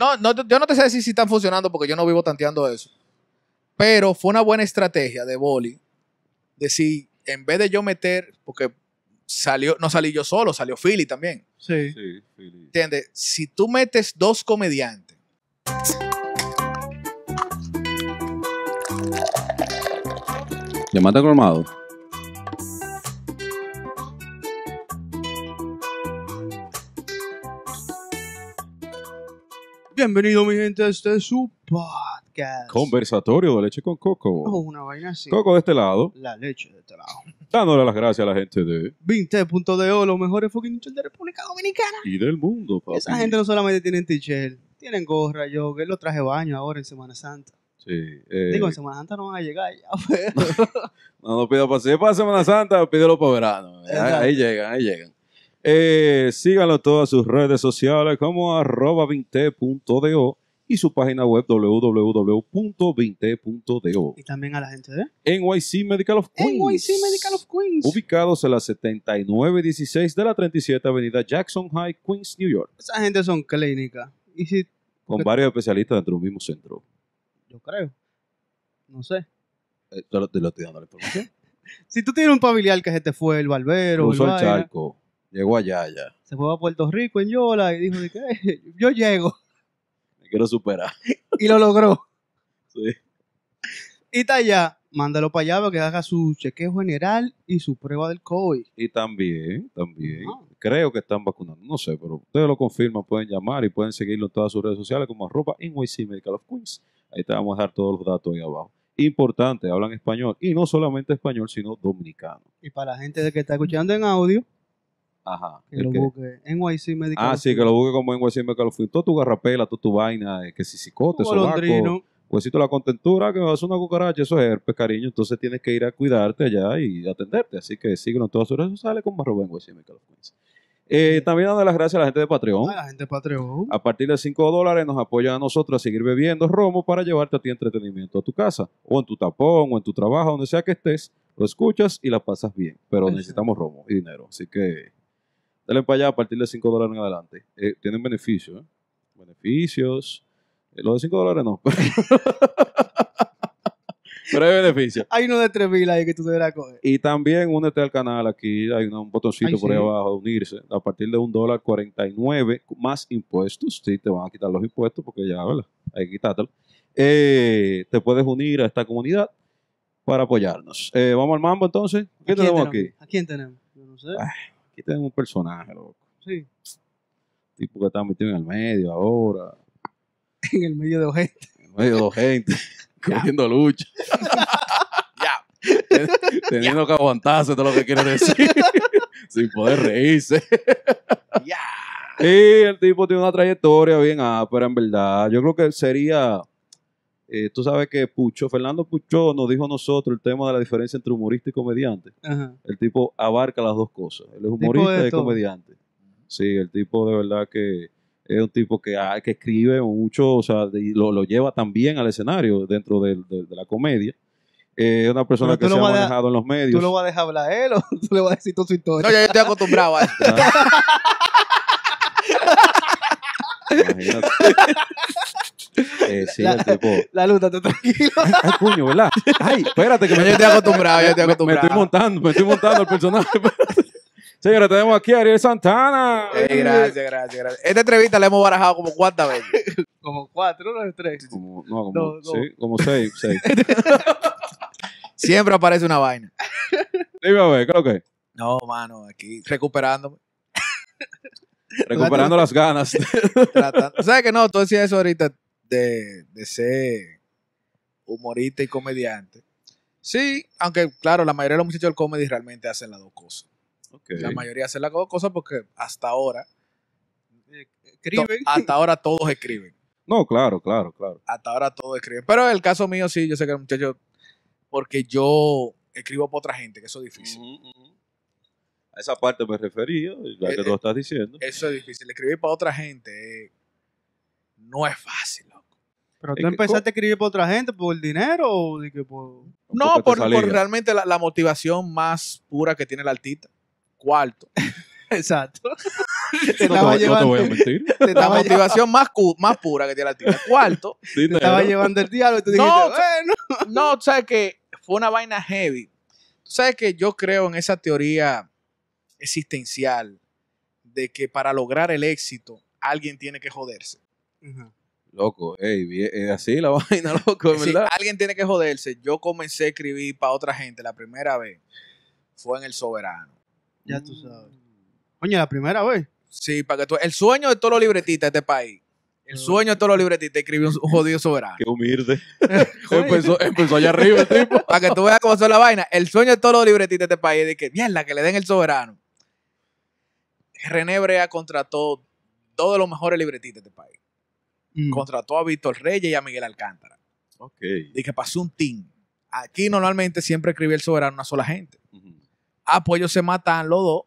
No, no, yo no te sé decir si están funcionando porque yo no vivo tanteando eso. Pero fue una buena estrategia de Boli. Decir, en vez de yo meter, porque salió, no salí yo solo, salió Philly también. Sí. Sí, Philly. ¿Entiendes? Si tú metes dos comediantes, Llamate colmado. Bienvenido, mi gente, a este es su podcast. Conversatorio de leche con Oh, coco. una vaina así. Coco de este lado, La leche de este lado. dándole las gracias a la gente de 20.do, los mejores fucking nichos de República Dominicana. y del mundo, papi. Esa gente no solamente tienen t-shirt, tienen gorra, yo, que lo traje de baño ahora en Semana Santa. Sí, eh, Digo, en Semana Santa no van a llegar ya, pero... No, no pido para, si es para Semana Santa, pídelo para verano. Ahí, ahí llegan, ahí llegan. Eh, síganlo en todas sus redes sociales como arroba 20.do y su página web www.20.do. y también a la gente de NYC Medical of Queens. NYC Medical of Queens. Ubicados en la 7916 de la 37 Avenida Jackson High, Queens, New York. Esa gente son clínicas. Si, Con varios especialistas dentro de un mismo centro. yo creo, no sé. Eh, te, lo, te lo estoy dando la información. Si tú tienes un familiar que se te fue, el barbero, el el charco. Llegó allá, ya. se fue a Puerto Rico en Yola y dijo de que "Eh, yo llego. Me quiero superar. Y lo logró. Sí. Y está allá, mándalo para allá para que haga su chequeo general y su prueba del COVID. Y también, también, Ah. creo que están vacunando. No sé, pero ustedes lo confirman, pueden llamar y pueden seguirlo en todas sus redes sociales como arroba NYC Medical of Queens. Ahí te vamos a dejar todos los datos ahí abajo. Importante, hablan español. Y no solamente español, sino dominicano. Y para la gente de que está escuchando en audio, Ajá. que ¿el lo qué? busque NYC Medical. Ah, sí, que lo busque como NYC Medical Queens. Toda tu garrapela, toda tu vaina, eh, que si cicote, sobaco, huesito de la contentura, que me va a una cucaracha, eso es herpes, cariño. Entonces tienes que ir a cuidarte allá y atenderte. Así que síguenos en todas sus redes sociales como arroba NYC Medical Queens. Eh, también dando las gracias a la gente de Patreon. Ah, la gente de Patreon. A partir de 5 dólares nos apoyan a nosotros a seguir bebiendo romo para llevarte a ti entretenimiento a tu casa, o en tu tapón, o en tu trabajo, donde sea que estés, lo escuchas y la pasas bien. Pero Exacto. necesitamos romo y dinero. Así que dale para allá a partir de 5 dólares en adelante. Eh, tienen beneficios, ¿eh? Beneficios. Eh, lo de 5 dólares no. Pero hay beneficios. Hay uno de 3000 ahí que tú deberás coger. Y también únete al canal aquí, hay un botoncito Ay, por ahí sí. abajo de unirse. A partir de un dólar 49 más impuestos, sí, te van a quitar los impuestos porque ya, ¿verdad? Hay que. Eh, te puedes unir a esta comunidad para apoyarnos. Eh, Vamos al mambo entonces. ¿Qué ¿A quién tenemos aquí? ¿A quién tenemos? Yo no sé. Ah. Aquí tenemos un personaje, loco. Sí, Tipo que está metido en el medio ahora, en el medio de gente. en medio de gente, cogiendo lucha. ya. Teniendo que aguantarse todo lo que quiere decir. Sin poder reírse. ya. Y el tipo tiene una trayectoria bien ápera, en verdad. Yo creo que sería. Eh, tú sabes que Pucho, Fernando Pucho nos dijo a nosotros el tema de la diferencia entre humorista y comediante. Ajá. El tipo abarca las dos cosas. Él es humorista y comediante. Sí, el tipo de verdad que es un tipo que, ah, que escribe mucho, o sea, y lo, lo lleva también al escenario dentro de, la comedia. Eh, Es una persona que se lo ha a- manejado en los medios. ¿Tú lo vas a dejar hablar a él o tú le vas a decir toda su historia? No, ya yo estoy acostumbrado a eso. Imagínate. Eh, sí, el tipo. La luz, estate tranquilo. Ay, puño, ¿verdad? Ay, espérate que Yo me, estoy acostumbrado, yo estoy me- me acostumbrado. estoy montando, me estoy montando el personaje. Señores, tenemos aquí a Ariel Santana. Eh, gracias, gracias, gracias. Esta entrevista la hemos barajado como cuántas veces. Como cuatro, no tres. Como, no, como, No, no. sí, como seis, seis. Siempre aparece una vaina. Dime a ver, ¿qué es lo que? es? No, mano, aquí recuperándome. Recuperando las ganas. tratando. ¿Sabes que no? Tú decías eso ahorita de, de ser humorista y comediante. Sí, aunque claro, la mayoría de los muchachos del comedy realmente hacen las dos cosas. La mayoría hacen las dos cosas porque hasta ahora, to- Escriben. hasta ahora todos escriben. No, claro, claro, claro. Hasta ahora todos escriben. Pero el caso mío sí, yo sé que el muchacho, porque yo escribo para otra gente, que eso es difícil. A esa parte me refería, ya que Eh, tú estás diciendo. Eso es difícil. Escribir para otra gente eh, no es fácil, loco. Pero Es tú que- empezaste a escribir por otra gente, por el dinero o de que por. No, por, por realmente la, la motivación más pura que tiene el artista. Cuarto. Exacto. No te, te estaba voy- no te voy a mentir. te La motivación más, cu- más pura que tiene el tigre. Cuarto, Sí, te estaba llevando el diablo y tú dijiste, No, bueno. no, tú sabes que fue una vaina heavy. Tú sabes que yo creo en esa teoría existencial de que para lograr el éxito alguien tiene que joderse. Loco, ey, es así la vaina, loco, Sí, ¿verdad? alguien tiene que joderse. Yo comencé a escribir para otra gente la primera vez. Fue en El Soberano. Ya tú sabes. Coño, la primera vez. Sí, para que tú. El sueño de todos los libretistas de este país. El sueño de todos los libretistas es escribir un, un jodido soberano. Qué humilde. empezó, empezó allá arriba el tipo. Para que tú veas cómo son la vaina. El sueño de todos los libretistas de este país es de que, mierda, que le den el soberano. René Brea contrató todos los mejores libretistas de este país. Mm. Contrató a Víctor Reyes y a Miguel Alcántara. Ok. Y que pasó un team. Aquí normalmente siempre escribía el soberano una sola gente. Ah, pues ellos se matan los dos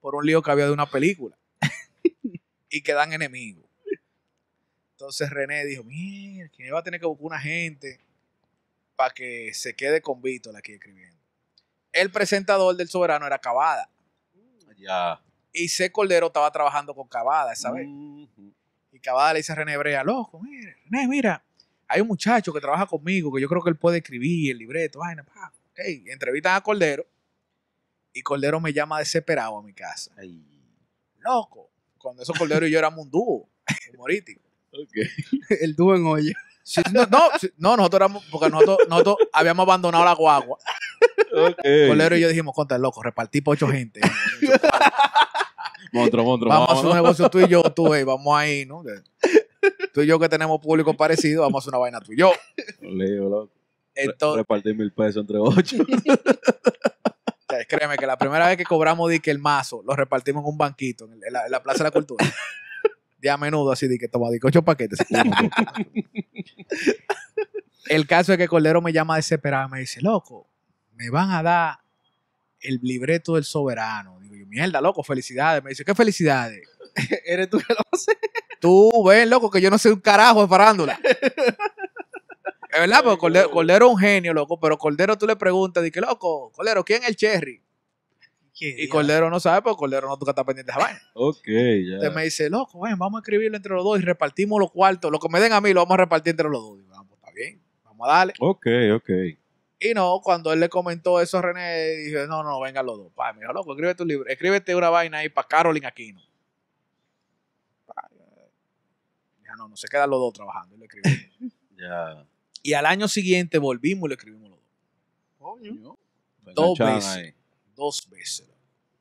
por un lío que había de una película. y quedan enemigos. Entonces René dijo, mira, que va a tener que buscar una gente para que se quede con Víctor aquí escribiendo. El presentador del Soberano era Cavada. Ya. Y C. Cordero estaba trabajando con Cavada esa vez. Y Cavada le dice a René Brea, loco, mira, René, mira, hay un muchacho que trabaja conmigo que yo creo que él puede escribir el libreto, vaina, pa. Ok, entrevistan a Cordero y Cordero me llama desesperado a mi casa. Ay. Loco, cuando esos Cordero y yo éramos un dúo humorístico. Ok. El dúo en olla. Sí, no, no, sí, no, nosotros éramos, porque nosotros, nosotros habíamos abandonado la guagua. Ok. Cordero y yo dijimos, contra el loco, repartí por ocho gente. Monstruo, monstruo. Vamos a hacer un negocio tú y yo, tú, ey, vamos ahí, ¿no? Tú y yo que tenemos público parecido, vamos a hacer una vaina tú y yo. Leo, loco. Entonces, Repartir mil pesos entre ocho. Créeme que la primera vez que cobramos di que el mazo lo repartimos en un banquito en, la, en la Plaza de la Cultura. De a menudo así di que toma di que ocho paquetes. el caso es que Cordero me llama desesperado y me dice, loco, me van a dar el libreto del soberano. Digo yo, mierda, loco, felicidades. Me dice, ¿qué felicidades? Eres tú que lo haces. Tú ven, loco, que yo no soy un carajo de farándula. Es verdad, porque Cordero, Cordero es un genio, loco, pero Cordero tú le preguntas, di que, loco, Cordero, ¿quién es el Cherry? Y Cordero no sabe, porque Cordero no toca estar pendiente de vaina. ok, ya. Entonces me dice, loco, ven, vamos a escribirlo entre los dos y repartimos los cuartos. Lo que me den a mí lo vamos a repartir entre los dos. Digo, vamos, está bien, vamos a darle. Ok, ok. Y no, cuando él le comentó eso a René, dije, no, no, vengan los dos. Pa, me dijo, loco, escribe tu libro, escríbete una vaina ahí para Carolyn Aquino. Pa, Dije, no, no se quedan los dos trabajando. Y, lo escribí. Ya. y al año siguiente volvimos y lo escribimos los dos. Coño. Dos veces. ahí. Dos veces.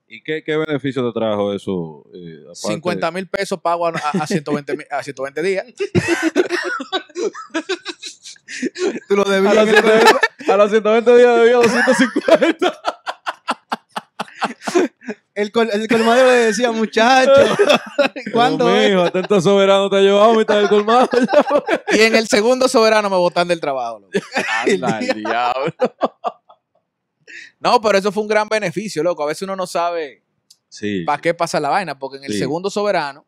¿Y qué, qué beneficio te trajo eso? eh, aparte- 50 mil pesos pago a, a, a 120, mil- a 120 días. Tú lo A debías. los 120, a los 120 días debía 250. El, col- el colmadero le decía, muchacho. ¿Cuándo Dios es? mío, atento soberano te ha llevado a mitad del colmado. Y en el segundo soberano me botan del trabajo. loco. Anda, el diablo. No, pero eso fue un gran beneficio, loco. A veces uno no sabe Sí. para qué pasa la vaina, porque en el Sí. segundo soberano,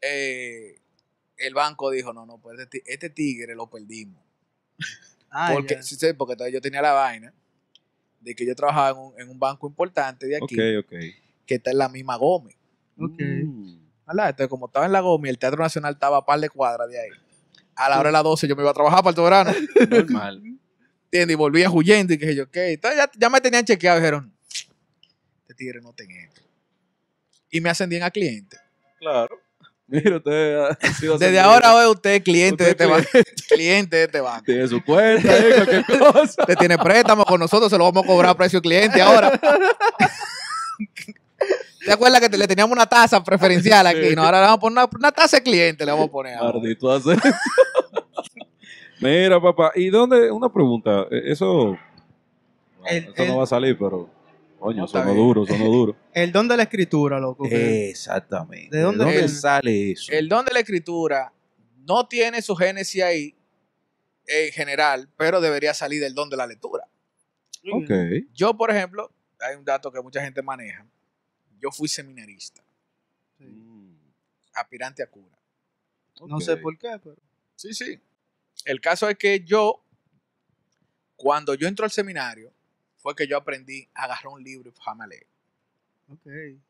eh, el banco dijo, no, no, pues este, este tigre lo perdimos. Ah, porque, ya. sí, sí, porque todavía yo tenía la vaina de que yo trabajaba en un, en un banco importante de aquí, Ok, ok. que está en la misma Gómez. Ok. Mm. ¿verdad? Entonces, como estaba en la Gómez, el Teatro Nacional estaba a par de cuadras de ahí. A la hora de las 12 yo me iba a trabajar para el soberano. Normal. ¿Entiendes? Y volvía huyendo y que yo, ¿qué? Entonces ya, ya me tenían chequeado y dijeron, este tigre no ten esto. Y me ascendían a cliente. Claro. Mira, usted ha sido Desde ahora hoy usted es cliente de este es banco. cliente de este banco. Tiene su cuenta, eh, cualquier cosa. Usted tiene préstamo con nosotros, se lo vamos a cobrar a precio cliente ahora. ¿Te acuerdas que te- le teníamos una tasa preferencial aquí? Sí. No, ahora le vamos a poner una, una tasa de cliente, le vamos a poner. ahora. Maldito hace. Mira, papá, ¿y dónde? Una pregunta. eh, Eso. El- eso el- no va a salir, pero. Coño, No, sonó duro, sonó duro. El don de la escritura, loco. Exactamente. ¿De dónde sale eso? El don de la escritura no tiene su génesis ahí en general, pero debería salir del don de la lectura. Ok. Yo, por ejemplo, hay un dato que mucha gente maneja. Yo fui seminarista, Mm, aspirante a cura. No sé por qué, pero. Sí, sí. El caso es que yo, cuando yo entro al seminario, fue que yo aprendí a agarrar un libro y dejarme a leer. Ok.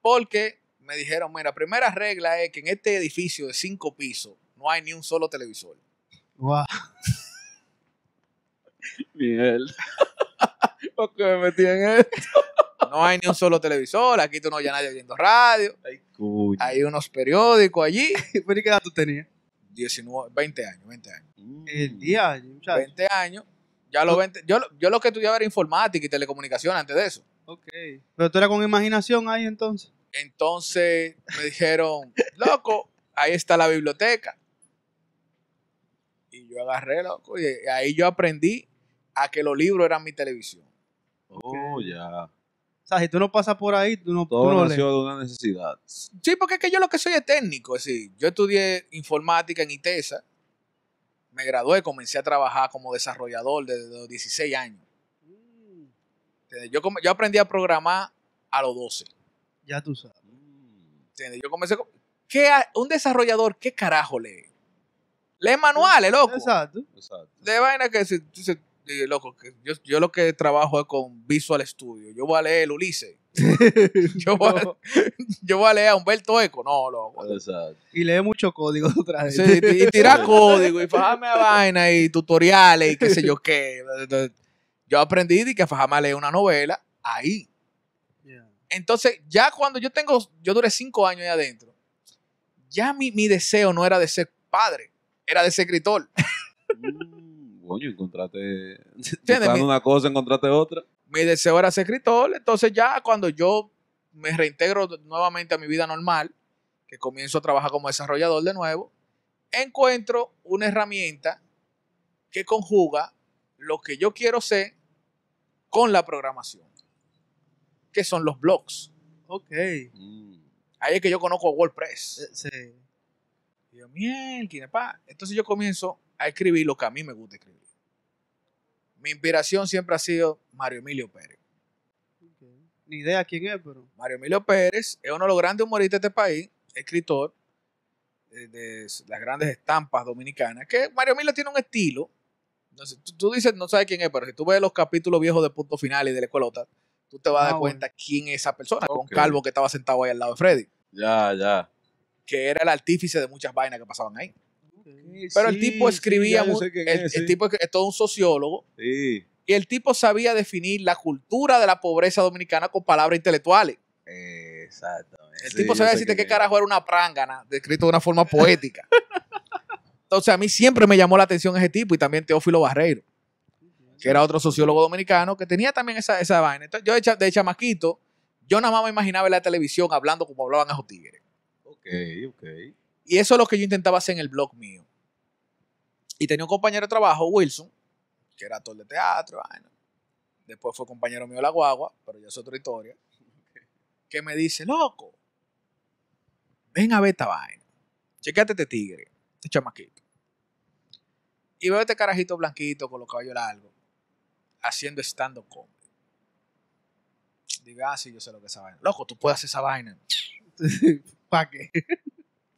Porque me dijeron, mira, primera regla es que en este edificio de cinco pisos no hay ni un solo televisor. Guau. Miguel. ¿Por qué me metí en esto? No hay ni un solo televisor, aquí tú no oyes a nadie viendo radio. Ay. Hay unos periódicos allí. ¿Pero y qué edad tú tenías? 19, 20 años, 20 años. El día, muchacho. 20 años. Ya los 20, yo, yo lo que estudiaba era informática y telecomunicación antes de eso. Ok. Pero tú eras con imaginación ahí entonces. Entonces me dijeron, loco, ahí está la biblioteca. Y yo agarré, loco, y ahí yo aprendí a que los libros eran mi televisión. Oh, ya. O sea, si tú no pasas por ahí, tú no, tú Todo lees. nació de una necesidad. Sí, porque es que yo lo que soy es técnico. Es decir, yo estudié informática en ITESA, me gradué, comencé a trabajar como desarrollador desde los 16 años. ¿Entiendes? Yo, aprendí a programar a los 12. Ya tú sabes. ¿entiendes? Yo comencé con... ¿qué ha- un desarrollador, ¿qué carajo lee? Lee manuales, loco. Exacto. Exacto. De vaina que se, se- loco, que yo, yo lo que trabajo es con Visual Studio. Yo voy a leer el Ulises. yo, voy a, yo voy a leer a Humberto Eco. No, loco. Exacto. Y lee mucho código otra vez. Sí, y tirar código y fajarme a vaina y tutoriales y qué sé yo qué. Yo aprendí de que fajarme a leer una novela ahí. Entonces, ya cuando yo tengo, yo duré cinco años ahí adentro, ya mi, mi deseo no era de ser padre, era de ser escritor. Mm, Coño, encontraste. Buscando Mi- una cosa, encontraste otra. Mi deseo era ser escritor. Entonces, ya cuando yo me reintegro nuevamente a mi vida normal, que comienzo a trabajar como desarrollador de nuevo, encuentro una herramienta que conjuga lo que yo quiero ser con la programación, que son los blogs. Ok. Mm. Ahí es que yo conozco WordPress. Eh, Sí. Y yo, "Mierda, pa". Entonces yo comienzo a escribir lo que a mí me gusta escribir. Mi inspiración siempre ha sido Mario Emilio Pérez. Ni idea quién es, pero. Mario Emilio Pérez es uno de los grandes humoristas de este país, escritor eh, de las grandes estampas dominicanas, que Mario Emilio tiene un estilo. No sé, tú, tú dices, no sabes quién es, pero si tú ves los capítulos viejos de Punto Final y de la escuelota, tú te vas a dar Ah, bueno. cuenta quién es esa persona, con Ok. Calvo que estaba sentado ahí al lado de Freddy, Ya, ya. que era el artífice de muchas vainas que pasaban ahí. Pero el tipo escribía, el, es, el sí. tipo es todo un sociólogo, Sí. y el tipo sabía definir la cultura de la pobreza dominicana con palabras intelectuales. Exactamente. El tipo sabía decirte qué carajo era una prángana, descrito de una forma poética. Entonces, a mí siempre me llamó la atención ese tipo y también Teófilo Barreiro, que era otro sociólogo dominicano que tenía también esa, esa vaina. Entonces, yo de, cha- de chamaquito, yo nada más me imaginaba en la televisión hablando como hablaban esos tigres. Ok, ok. Y eso es lo que yo intentaba hacer en el blog mío. Y tenía un compañero de trabajo, Wilson, que era actor de teatro. Después fue compañero mío de la guagua, pero ya es otra historia. Que me dice, loco, ven a ver esta vaina. Chequete este tigre, este chamaquito. Y veo este carajito blanquito con los cabellos largos, haciendo stand-up comedy. Diga, ah, sí, yo sé lo que es esa vaina. Loco, tú puedes hacer esa vaina. ¿Para qué?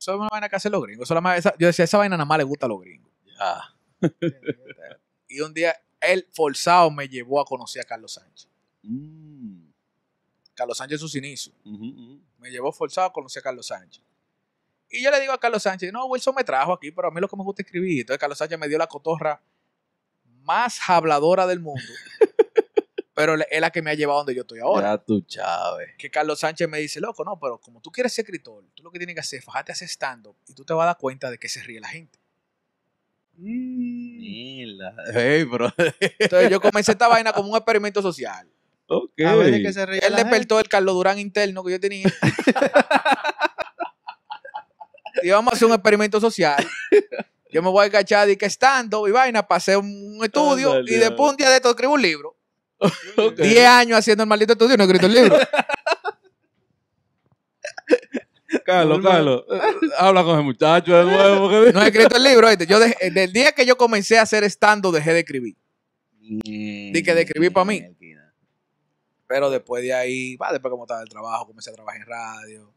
Eso es una vaina que hacen los gringos. Eso la esa- yo decía, esa vaina nada más le gusta a los gringos. Y un día, él forzado me llevó a conocer a Carlos Sánchez. Mm. Carlos Sánchez en sus inicios. Me llevó forzado a conocer a Carlos Sánchez. Y yo le digo a Carlos Sánchez, no, Wilson me trajo aquí, pero a mí lo que me gusta es escribir. Entonces Carlos Sánchez me dio la cotorra más habladora del mundo. pero es la que me ha llevado donde yo estoy ahora. Ya tú, Chávez. Que Carlos Sánchez me dice, loco, no, pero como tú quieres ser escritor, tú lo que tienes que hacer es fajarte a hacer stand-up y tú te vas a dar cuenta de que se ríe la gente. Mm, Mierda. Hey, bro. Entonces yo comencé esta vaina como un experimento social. ok. A ver de qué se reía Él la gente. despertó el Carlos Durán interno que yo tenía. y vamos a hacer un experimento social. Yo me voy a agachar y que estando y vaina, pasé un, un estudio y después un día de esto escribo un libro. Ok. 10 años haciendo el maldito estudio y no he escrito el libro. Carlos, Carlos. Habla con el muchacho de nuevo. porque- No he escrito el libro. Yo dejé- desde el día que yo comencé a hacer estando dejé de escribir. Di que de escribir pa' mí. Pero después de ahí, va, después como estaba el trabajo, comencé a trabajar en radio.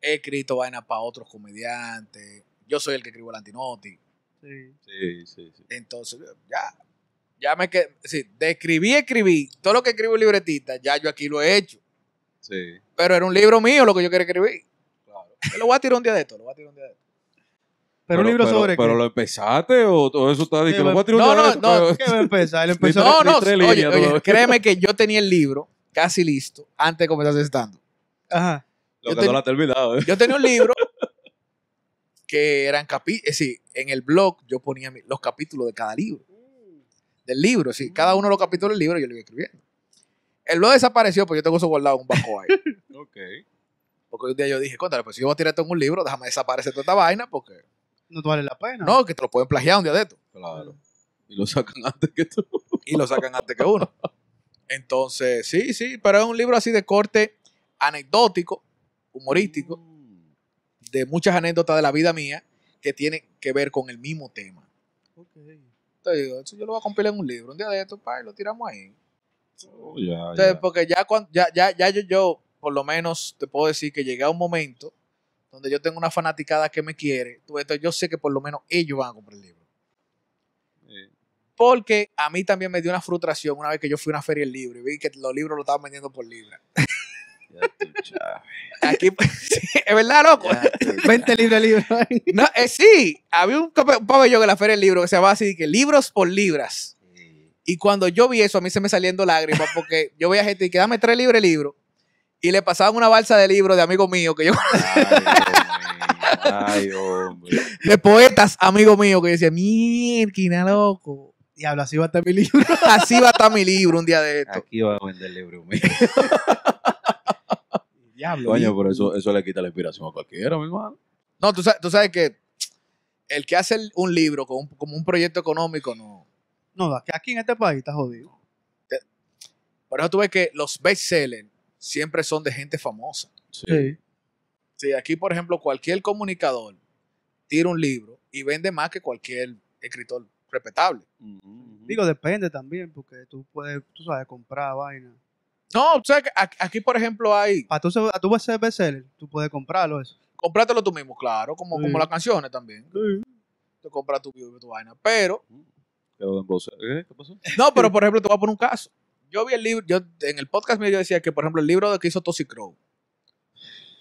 He escrito vainas para otros comediantes. Yo soy el que escribo el antinoti. Sí. Sí, sí, sí. Entonces, ya, ya me quedé, sí, de escribir, escribí, todo lo que escribo en libretita, ya yo aquí lo he hecho. Sí. Pero era un libro mío lo que yo quería escribir. Claro. Yo lo voy a tirar un día de esto, lo voy a tirar un día de esto. Pero un libro pero- sobre Pero qué. lo empezaste o todo eso está de que lo voy a tirar un No, día de no, esto, no, pero- ¿Qué va a empezar? Él empezó Ni No, no, oye, líneas oye, créeme que yo tenía el libro casi listo antes de comenzar estando. Ajá. Lo yo que ten- no lo ha terminado, ¿eh? Yo tenía un libro que eran capítulos, es decir, en el blog yo ponía los capítulos de cada libro. Del libro, sí, cada uno de los capítulos del libro yo lo iba escribiendo. El blog desapareció, pues yo tengo eso guardado en un banco ahí. Ok. Porque un día yo dije, contra, pues si yo voy a tirar esto en un libro, déjame desaparecer toda esta vaina, porque No te vale la pena. no, que te lo pueden plagiar un día de esto. Claro. Y lo sacan antes que tú. y lo sacan antes que uno. Entonces, sí, sí, pero es un libro así de corte anecdótico, humorístico, de muchas anécdotas de la vida mía que tienen que ver con el mismo tema. Ok. Te digo, eso yo lo voy a compilar en un libro, un día de esto, pa, y lo tiramos ahí. Oh, ya, Entonces, ya. porque ya, cuando, ya, ya, ya yo, yo, por lo menos, te puedo decir que llegué a un momento donde yo tengo una fanaticada que me quiere, entonces yo sé que por lo menos ellos van a comprar el libro. Eh, Porque a mí también me dio una frustración una vez que yo fui a una feria del libro y vi que los libros lo estaban vendiendo por libra. Aquí, sí, es verdad, loco. Ya tú, 20 libros libros. No, eh, sí, había un, un pabellón en la feria del libro que se llamaba así, que libros por libras. Y cuando yo vi eso, a mí se me saliendo lágrimas porque yo veía gente que dame tres libros de libro y le pasaban una balsa de libros de amigos míos, que yo, Ay, hombre. Ay, hombre. de poetas amigos míos, que yo decía, mierda, loco. Diablo, así va a estar mi libro. Así va a estar mi libro un día de esto. Aquí van a vender libros míos. Diablo. Coño, pero eso, eso le quita la inspiración a cualquiera, mi hermano. No, tú sabes, tú sabes que el que hace el- un libro como un, como un proyecto económico, no. No, aquí en este país está jodido. Por eso tú ves que los bestsellers siempre son de gente famosa. Sí. Sí, aquí, por ejemplo, cualquier comunicador tira un libro y vende más que cualquier escritor respetable. Digo, depende también, porque tú puedes, tú sabes, comprar vaina. No, tú sabes que aquí, por ejemplo, hay. Para tú, a tú ser bestseller, tú puedes comprarlo eso. Comprátelo tú mismo, claro, como, Sí. como las canciones también. Tú compras tu, tu vaina. Pero. ¿Eh? ¿Qué pasó? no, pero por ejemplo, te voy a poner un caso. Yo vi el libro, yo en el podcast mío yo decía que, por ejemplo, el libro de que hizo Crow,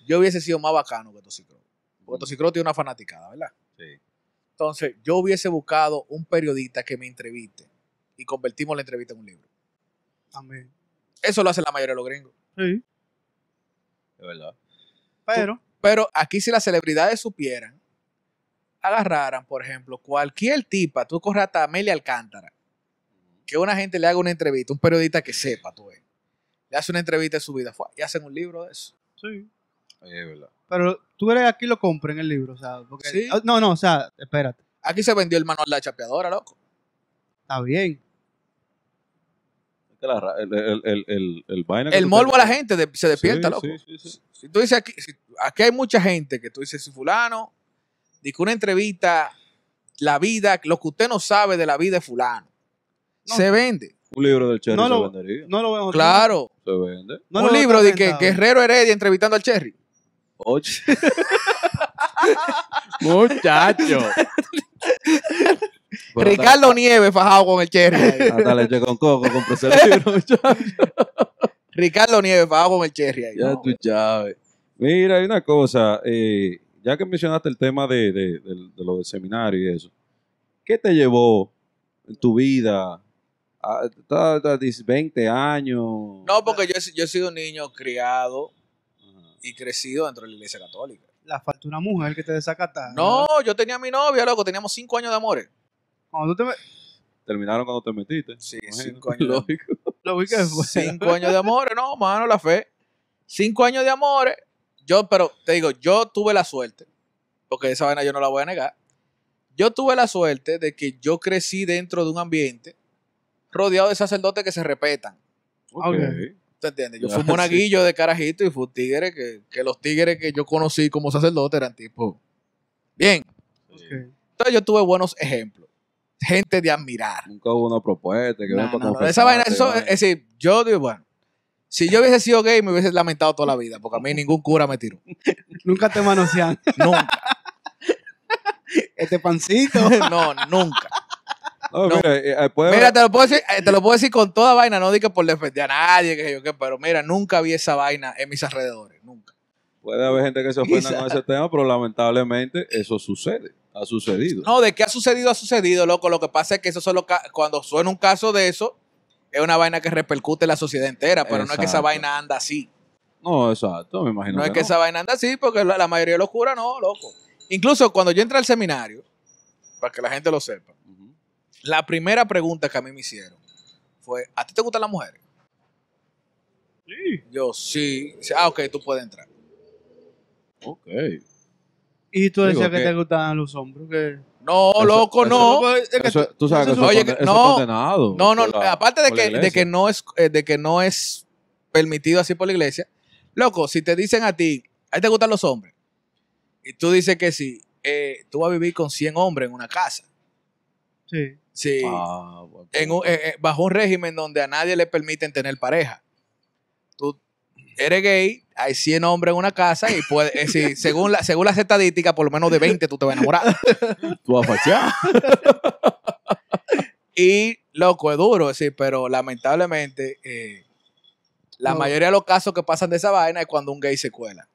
yo hubiese sido más bacano que Tosi Crow. Porque Crow tiene una fanaticada, ¿verdad? Sí. Entonces, yo hubiese buscado un periodista que me entreviste y convertimos la entrevista en un libro. También. Eso lo hacen la mayoría de los gringos. Sí. Es verdad. Pero, Pero aquí si las celebridades supieran, agarraran, por ejemplo, cualquier tipa, tú corres hasta Amelia Alcántara, que una gente le haga una entrevista, un periodista que sepa, tú ves, le hace una entrevista de su vida fue, y hacen un libro de eso. sí. Es verdad. Pero tú que aquí lo compren el libro, o sea, porque, Sí. No, no, o sea, espérate, Aquí se vendió el manual de la chapeadora, loco. está bien. Que la el, el, el, el, el vaina que El morbo a la te- gente de- se despierta, Sí, loco. sí, sí, sí. Si tú dices aquí, si- aquí hay mucha gente que tú dices, si fulano, dice una entrevista, la vida, lo que usted no sabe de la vida de fulano, No. se vende. Un libro del Cherry No se lo- vendería. No lo veo. Claro. Se vende. No un libro de que. Guerrero Heredia entrevistando al Cherry. Oye. Muchacho. Ricardo Nieves fajado con el Cherry. Hasta leche con coco, compré libro, muchacho. Ricardo Nieves fajado con el Cherry. ahí. Ya No, tú sabes. Mira, hay una cosa. eh, ya que mencionaste el tema de, de, de, de lo del seminario y eso, ¿qué te llevó en tu vida? A, a- a 20 años. No, porque yo, he- yo he sido un niño criado Ajá. y crecido dentro de la iglesia católica. La falta de una mujer que te desacata. No, yo tenía a mi novia, loco, teníamos cinco años de amores. Cuando tú te Terminaron cuando te metiste. Sí, Imagino. cinco años. de- Lógico. lo vi que fue. Cinco años de amores, no, mano, la fe. Cinco años de amores. Yo, pero te digo, yo tuve la suerte, porque esa vaina yo no la voy a negar. Yo tuve la suerte de que yo crecí dentro de un ambiente rodeado de sacerdotes que se respetan. Ok. Ok. ¿Te entiendes? Yo Ya, fui monaguillo sí. de carajito y fui un tigre que, que los tigres que yo conocí como sacerdote eran tipo. Bien. Ok. Entonces yo tuve buenos ejemplos. Gente de admirar. Nunca hubo una propuesta que No, Esa vaina, eso, es decir, yo digo, bueno, si yo hubiese sido gay me hubiese lamentado toda la vida, porque a mí ningún cura me tiró. Nunca te manosean. Nunca. este pancito. No, nunca. No, No. mira, eh, eh, puede Mira, te lo puedo decir, eh, te lo puedo decir con toda vaina, no digo por defender a nadie, que yo qué, pero mira, nunca vi esa vaina en mis alrededores, nunca. Puede haber gente que se ofenda Quizá. con ese tema, pero lamentablemente eso sucede. Ha sucedido. No, de qué ha sucedido, ha sucedido, loco. Lo que pasa es que eso solo cuando suena un caso de eso, es una vaina que repercute en la sociedad entera, pero no es que esa vaina anda así. No, exacto, me imagino. No es que que no. esa vaina anda así, porque la, la mayoría de los curas no, loco. Incluso cuando yo entré al seminario, para que la gente lo sepa, la primera pregunta que a mí me hicieron fue, ¿a ti te gustan las mujeres? Yo, sí. Dice, Ah, ok, tú puedes entrar. Ok. Y tú decías que, que- te gustaban los hombres. Que... No, Eso- loco, eso- no. Eso- tú sabes que eso, Oye, es condenado. No, no, la- aparte de que, de que no es eh, de que no es permitido así por la iglesia. Loco, si te dicen a ti, ¿a ti te gustan los hombres? Y tú dices que sí, eh, tú vas a vivir con 100 hombres en una casa. Sí. Sí. Ah, bueno, en un- eh, bajo un régimen donde a nadie le permiten tener pareja. Tú eres gay, hay 100 hombres en una casa y puede, es decir, según, la, según las estadísticas, por lo menos de 20 tú te vas a enamorar. tú vas a fachar. Y, loco, es duro, decir, pero lamentablemente eh, la No. mayoría de los casos que pasan de esa vaina es cuando un gay se cuela.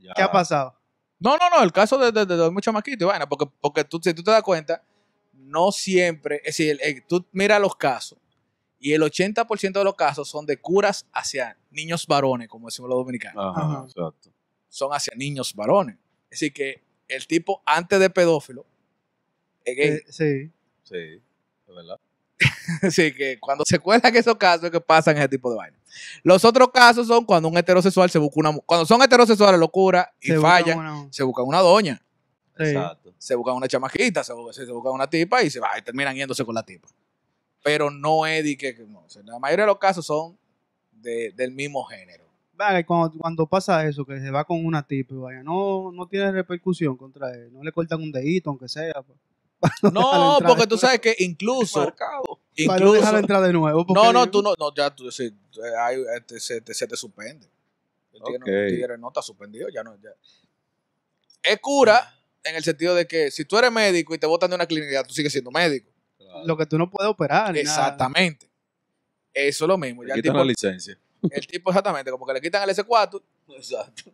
Ya. ¿Qué ha pasado? No, no, no, el caso de, de, de, de mucho maquito y vaina, porque, porque tú, si tú te das cuenta, no siempre, es decir, el- el- tú miras los casos y el 80% de los casos son de curas hacia niños varones, como decimos los dominicanos. Ajá, Ajá. exacto. Son hacia niños varones. Es decir, que el tipo antes de pedófilo es gay. Eh, sí. Sí, es verdad. Así que cuando se cuelan esos casos es que pasan ese tipo de vaina. Los otros casos son cuando un heterosexual se busca una Cuando son heterosexuales, locura, y Se busca fallan, una- se buscan una doña, Sí. Exacto. se buscan una chamaquita, se, bu- se buscan una tipa y se va, y terminan yéndose con la tipa. Pero no es de que, no. O sea, la mayoría de los casos son de- del mismo género. Y cuando, cuando pasa eso, que se va con una tipa y vaya, no, no tiene repercusión contra él. No le cortan un dedito, aunque sea. no porque tú sabes que incluso. Marcado. Para no incluso entrar de nuevo. no, no, tú no, no, ya tú, eh, hay- este, se, te, se te suspende. El tigre, no- el Ok. tigre no está suspendido, ya no. Ya. Es cura en el sentido de que si tú eres médico y te botan de una clínica, ya tú sigues siendo médico. Claro. Lo que tú no puedes operar. nada. Exactamente. Eso es lo mismo. Ya Le el, quitan tipo, la licencia. el tipo, exactamente, como que le quitan el S4, Exacto.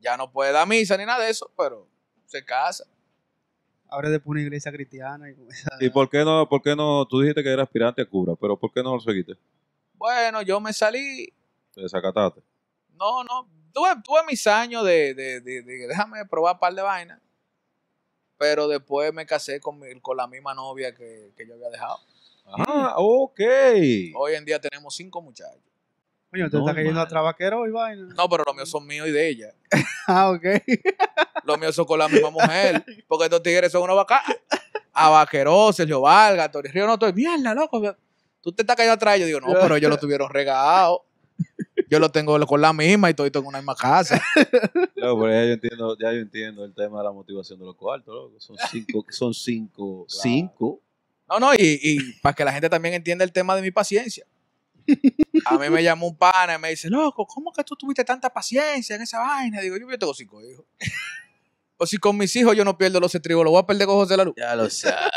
ya no puede dar misa ni nada de eso, pero se casa. Ahora es después una iglesia cristiana. Y ¿Y por qué no, por qué no? Tú dijiste que era aspirante a cura, pero ¿por qué no lo seguiste? Bueno, yo me salí, Te desacataste. no, no, tuve, tuve mis años de, de, de- de- déjame probar un par de vainas, pero después me casé con, mi- con la misma novia que, que yo había dejado. Ah, ok. Hoy en día tenemos cinco muchachos. Coño, te está Normal. cayendo a trabaquero y vaina. No, pero los míos son míos y de ella. Ah, ok. Los míos son con la misma mujer. Porque estos tigres son unos bacanos. A Vaqueró, Sergio Vargas, Tori Río, no estoy. Mierda, loco. Tú te estás cayendo atrás. Yo digo, no, pero ellos lo tuvieron regado. Yo lo tengo con la misma y todo en una misma casa. Luego, pero ya yo entiendo, ya yo entiendo el tema de la motivación de los cuartos, loco. Son cinco, son cinco, Claro. cinco. No, no, y, y para que la gente también entienda el tema de mi paciencia. A mí me llamó un pana y me dice, loco, ¿cómo que tú tuviste tanta paciencia en esa vaina? Digo, yo, yo tengo cinco hijos. O si con mis hijos yo no pierdo los estribos, los voy a perder con José de la Luz. Ya lo sabes.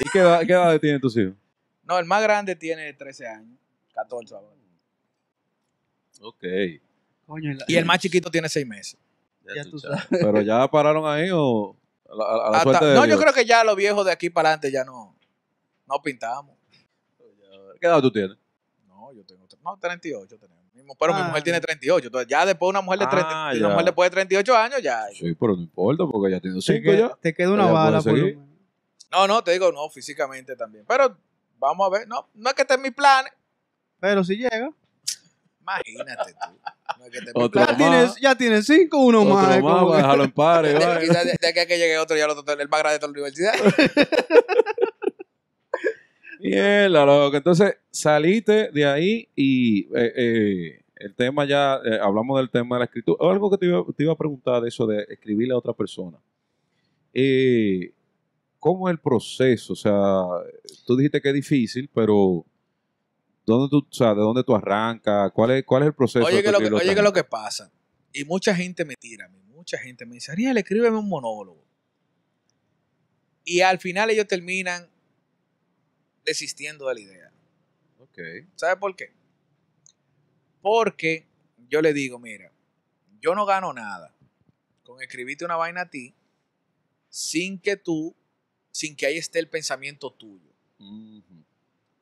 ¿Y qué edad, qué edad tienen tus hijos? No, el más grande tiene 13 años, 14 ahora. Ok. Coño, la- Y el más chiquito tiene 6 meses. Ya tú sabes. Pero ya pararon ahí o a la, a la Hasta- suerte de no, yo creo que ya los viejos de aquí para adelante ya no, no pintamos. ¿Qué edad tú tienes? No, yo tengo no, 38 tenemos. Pero mi Ah. mujer tiene 38. Entonces ya después una mujer de Ah, 30, una ya. mujer después de 38 años ya. Sí, pero no importa porque ya tiene te, cinco queda, ya. te queda una bala por lo. No, no, te digo, no, físicamente también. Pero vamos a ver. No, no es que esté en mis planes. Pero si llega, Imagínate tú. No que Otro ya tienes, ya tienes cinco, uno Otro más. más, va dejarlo en pares. Quizás de, de aquí a que llegue otro, ya otro, el más grande de toda la universidad. Mierda, loco. Entonces, saliste de ahí y eh, eh, el tema ya, eh, hablamos del tema de la escritura. Algo que te iba, te iba a preguntar de eso de escribirle a otra persona. Eh, ¿Cómo es el proceso? O sea, tú dijiste que es difícil, pero ¿dónde tú, o sea, ¿de dónde tú arrancas? ¿Cuál es, cuál es el proceso? Oye, que lo que, oye que lo que pasa. Y mucha gente me tira a mí. Mucha gente me dice, Ariel, escríbeme un monólogo. Y al final ellos terminan desistiendo de la idea. Ok. ¿Sabe por qué? Porque yo le digo, mira, yo no gano nada con escribirte una vaina a ti sin que tú, sin que ahí esté el pensamiento tuyo. Ujú.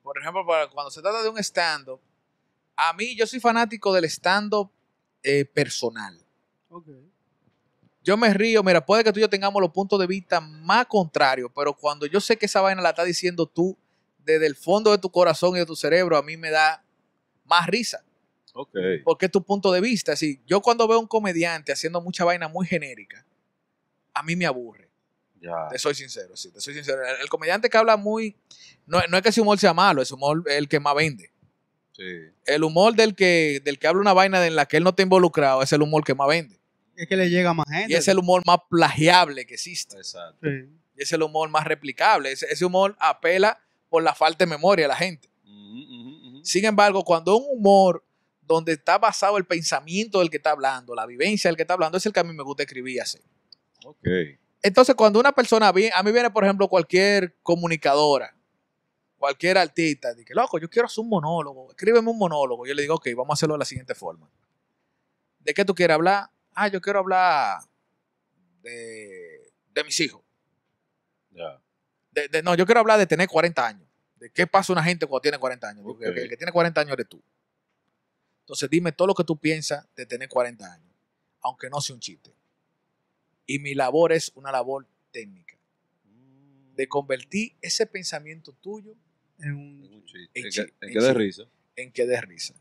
Por ejemplo, para cuando se trata de un stand-up, a mí yo soy fanático del stand-up eh, personal. Ok. Yo me río, mira, puede que tú y yo tengamos los puntos de vista más contrarios, pero cuando yo sé que esa vaina la estás diciendo tú desde el fondo de tu corazón y de tu cerebro, a mí me da más risa, Ok. porque es tu punto de vista. Así, yo cuando veo a un comediante haciendo mucha vaina muy genérica, a mí me aburre. Ya. Te soy sincero, sí, te soy sincero. El, el comediante que habla muy, no, no es que ese humor sea malo, ese humor es el que más vende. Sí. El humor del que, del que habla una vaina en la que él no está involucrado es el humor que más vende. Es que le llega a más gente. Y es el humor más plagiable que existe. Exacto. Sí. Y es el humor más replicable. Ese, ese humor apela por la falta de memoria de la gente. Sin embargo, cuando un humor donde está basado el pensamiento del que está hablando, la vivencia del que está hablando, es el que a mí me gusta escribir y hacer. Ok. Entonces, cuando una persona, vi- a mí viene, por ejemplo, cualquier comunicadora, cualquier artista, dice, loco, yo quiero hacer un monólogo, escríbeme un monólogo. Yo le digo, ok, vamos a hacerlo de la siguiente forma. ¿De qué tú quieres hablar? Ah, yo quiero hablar de, de mis hijos. Ya. De- de- no, yo quiero hablar de tener 40 años. De qué pasa una gente cuando tiene 40 años. Porque Ok. el que tiene 40 años eres tú. Entonces dime todo lo que tú piensas de tener 40 años, aunque no sea un chiste. Y mi labor es una labor técnica, de convertir ese pensamiento tuyo En un- En un chiste. En chi- que- en en que de chi- risa. en que dé risa.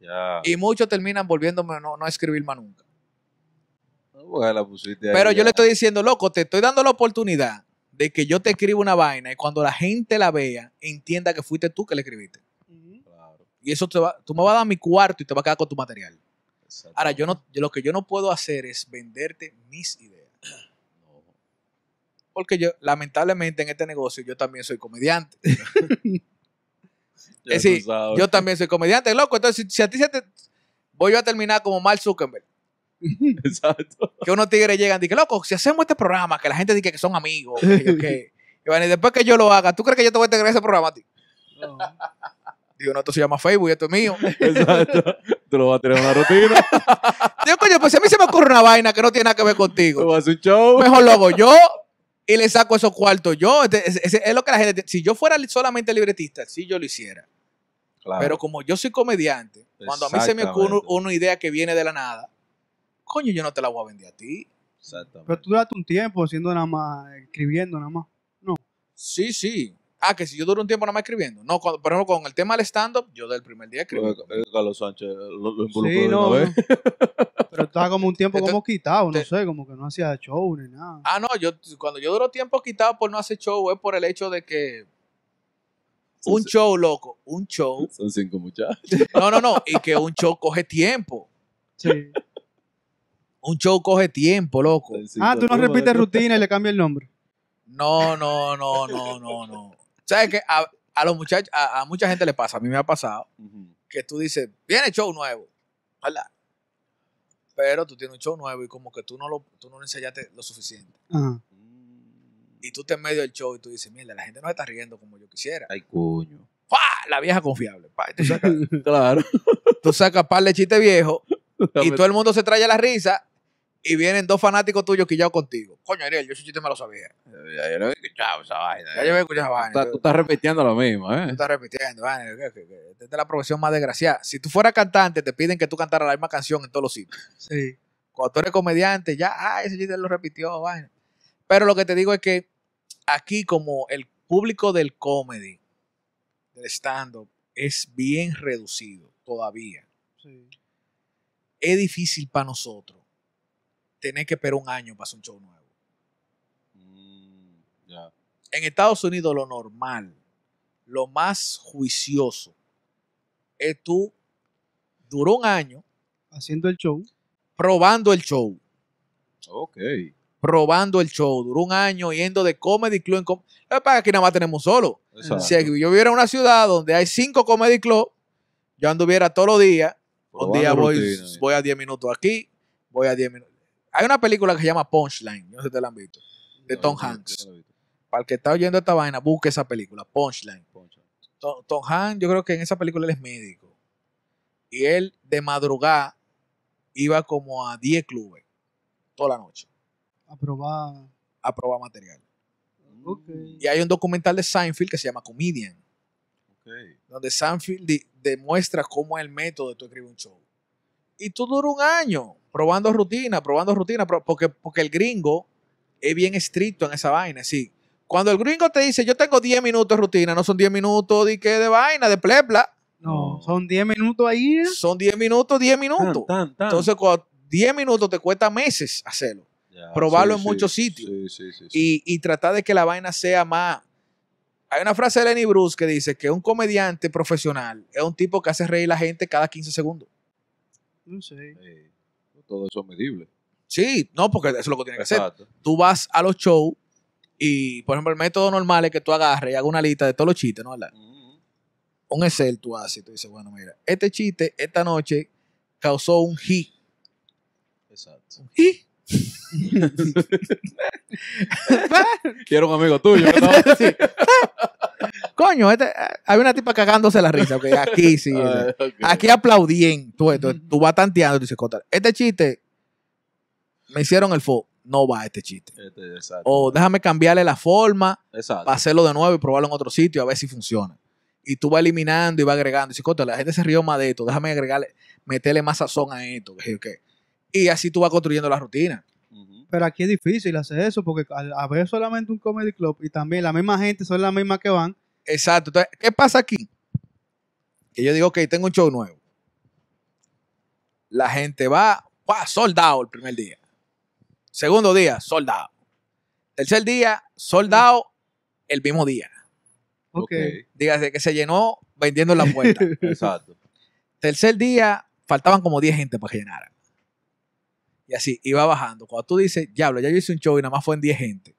Ya. Y muchos terminan volviéndome a no, no a escribir más nunca. Bueno, la pusiste ahí, Pero yo le estoy diciendo, loco, te estoy dando la oportunidad de que yo te escriba una vaina y cuando la gente la vea, entienda que fuiste tú que le escribiste. Claro. Y eso te va, tú me vas a dar mi cuarto y te vas a quedar con tu material. Exacto. Ahora, yo no, yo lo que yo no puedo hacer es venderte mis ideas. No. Porque yo, lamentablemente, en este negocio, yo también soy comediante. Es decir, yo también soy comediante, loco. Entonces, si, si a ti se te. Voy yo a terminar como Mark Zuckerberg. Exacto. Que unos tigres llegan y dicen, loco, si hacemos este programa, que la gente dice que son amigos, que yo qué". Y bueno, y después que yo lo haga, ¿tú crees que yo te voy a integrar ese programa a ti? No. Digo, no, esto se llama Facebook y esto es mío. Exacto. Tú lo vas a tener en una rutina. Digo, coño, pues si a mí se me ocurre una vaina que no tiene nada que ver Tú contigo, vas a hacer un show. mejor lo hago yo y le saco esos cuartos yo. Este- es lo que la gente. Si yo fuera solamente libretista, sí yo lo hiciera. Claro. Pero como yo soy comediante, cuando a mí se me ocurre una idea que viene de la nada, coño, yo no te la voy a vender a ti. Exactamente. Pero tú duraste un tiempo haciendo nada más, escribiendo nada más. Sí, sí. Ah, que si yo duro un tiempo nada más escribiendo. No, cuando- por ejemplo, con el tema del stand-up, yo del primer día eh, Carlos Sánchez lo, lo involucró Sí, de no, una vez. Pero estaba como un tiempo Entonces, como quitado, no te- sé, como que no hacía show ni nada. Ah, no, yo cuando yo duro tiempo quitado por no hacer show es por el hecho de que Son un show, loco, un show. Son cinco muchachos. No, no, no, y que un show coge tiempo. Sí. Un show coge tiempo, loco. Ah, tú no repites rutina y le cambias el nombre. No, no, no, no, no, no. ¿Sabes que a, a los muchachos, a, a mucha gente le pasa, a mí me ha pasado, que tú dices, viene show nuevo, ¿verdad? Pero tú tienes un show nuevo y como que tú no lo, tú no lo ensayaste lo suficiente. Ajá. Mm. Y tú te en medio del show y tú dices, mierda, la gente no se está riendo como yo quisiera. Ay, coño. ¡Fua! La vieja confiable. Tú sacas, Claro. tú sacas par de chistes viejos y todo el mundo se trae la risa y vienen dos fanáticos tuyos quillados contigo. Coño, Ariel, yo ese chiste me lo sabía. Ya yo no he escuchado esa vaina. Ya yo había escuchado esa vaina. Tú estás- tú estás repitiendo lo mismo, Tú ¿eh? estás repitiendo, vaina, esta es la profesión más desgraciada. Si tú fueras cantante, te piden que tú cantaras la misma canción en todos los sitios. Sí. Cuando tú eres comediante, ya, ah, ese chiste lo repitió, vaina. Pero lo que te digo es que aquí, como el público del comedy, del stand-up, es bien reducido todavía. sí. Es difícil para nosotros tener que esperar un año para hacer un show nuevo. Mm, Ya. En Estados Unidos, lo normal, lo más juicioso, es tú duró un año Haciendo el show. probando el show. Ok. probando el show. Duró un año yendo de comedy club en com Lo que aquí nada más tenemos un solo. Exacto. Si yo viviera en una ciudad donde hay cinco comedy club, yo anduviera todos los días. Un día voy, rutina, voy a 10 minutos aquí, voy a 10 minutos. Hay una película que se llama Punchline, no sé si te la han visto, de No, Tom no, Hanks. no para el que está oyendo esta vaina, busque esa película, Punchline. Tom, Tom Hanks, yo creo que en esa película él es médico. Y él de madrugada iba como a 10 clubes toda la noche Aprobar. a probar material. Ok. Y hay un documental de Seinfeld que se llama Comedian, donde Seinfeld demuestra cómo es el método de tú escribir un show. Y tú duras un año probando rutina, probando rutina, porque, porque el gringo es bien estricto en esa vaina. Sí. Cuando el gringo te dice, yo tengo 10 minutos de rutina, no son 10 minutos de, que de vaina, de plepla. No, son 10 minutos ahí. Son 10 minutos, 10 minutos. Tan, tan, tan. Entonces, cuando 10 minutos te cuesta meses hacerlo. Ya, probarlo en muchos sitios. Sí, sí, sí. sí. Y, y tratar de que la vaina sea más. Hay una frase de Lenny Bruce que dice que un comediante profesional es un tipo que hace reír a la gente cada 15 segundos. No sé. Eh, todo eso es medible. Sí, no, porque eso es lo que tiene que hacer. Tú vas a los shows y, por ejemplo, el método normal es que tú agarres y hagas una lista de todos los chistes, ¿no? Un Excel tú haces y tú dices, bueno, mira, este chiste esta noche causó un hit. Exacto. Un hit. Quiero un amigo tuyo. ¿no? Coño, este, eh, hay una tipa cagándose la risa. ok, aquí sí. Ah, ok. Aquí aplaudían. Tú, tú, tú vas tanteando y dices, "Cota, este chiste me hicieron el fo. No va este chiste. Este, exacto. O déjame cambiarle la forma Exacto. para hacerlo de nuevo y probarlo en otro sitio a ver si funciona. Y tú vas eliminando y vas agregando. Y dices, "Cota, la gente se rió más de esto. Déjame agregarle, meterle más sazón a esto. qué". Y así tú vas construyendo la rutina. Pero aquí es difícil hacer eso porque al haber solamente un comedy club y también la misma gente son las mismas que van. Exacto. Entonces, ¿qué pasa aquí? Que yo digo, ok, tengo un show nuevo. La gente va, ¡pua! soldado el primer día. Segundo día, soldado. Tercer día, soldado el mismo día. Ok. Dígase que se llenó vendiendo en la puerta. Exacto. Tercer día, faltaban como 10 gente para que llenara. Y así, iba bajando. Cuando tú dices, diablo, ya yo hice un show y nada más fue en 10 gente.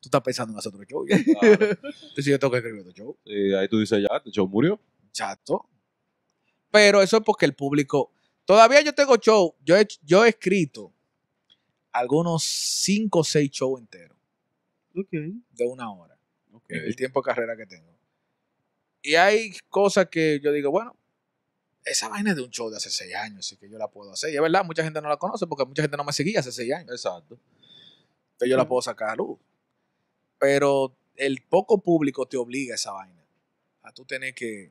Tú estás pensando en hacer otro show. Claro. Entonces yo tengo que escribir otro show. Y ahí tú dices, ya, este show murió. Chato. Pero eso es porque el público. Todavía yo tengo show. Yo he, yo he escrito algunos 5 o 6 shows enteros Ok. de una hora. Ok. en el tiempo de carrera que tengo. Y hay cosas que yo digo, bueno, esa vaina es de un show de hace 6 años, así que yo la puedo hacer. Y es verdad, mucha gente no la conoce porque mucha gente no me seguía hace 6 años. Exacto. Entonces yo la puedo sacar a luz. Pero el poco público te obliga a esa vaina. A tú tener que,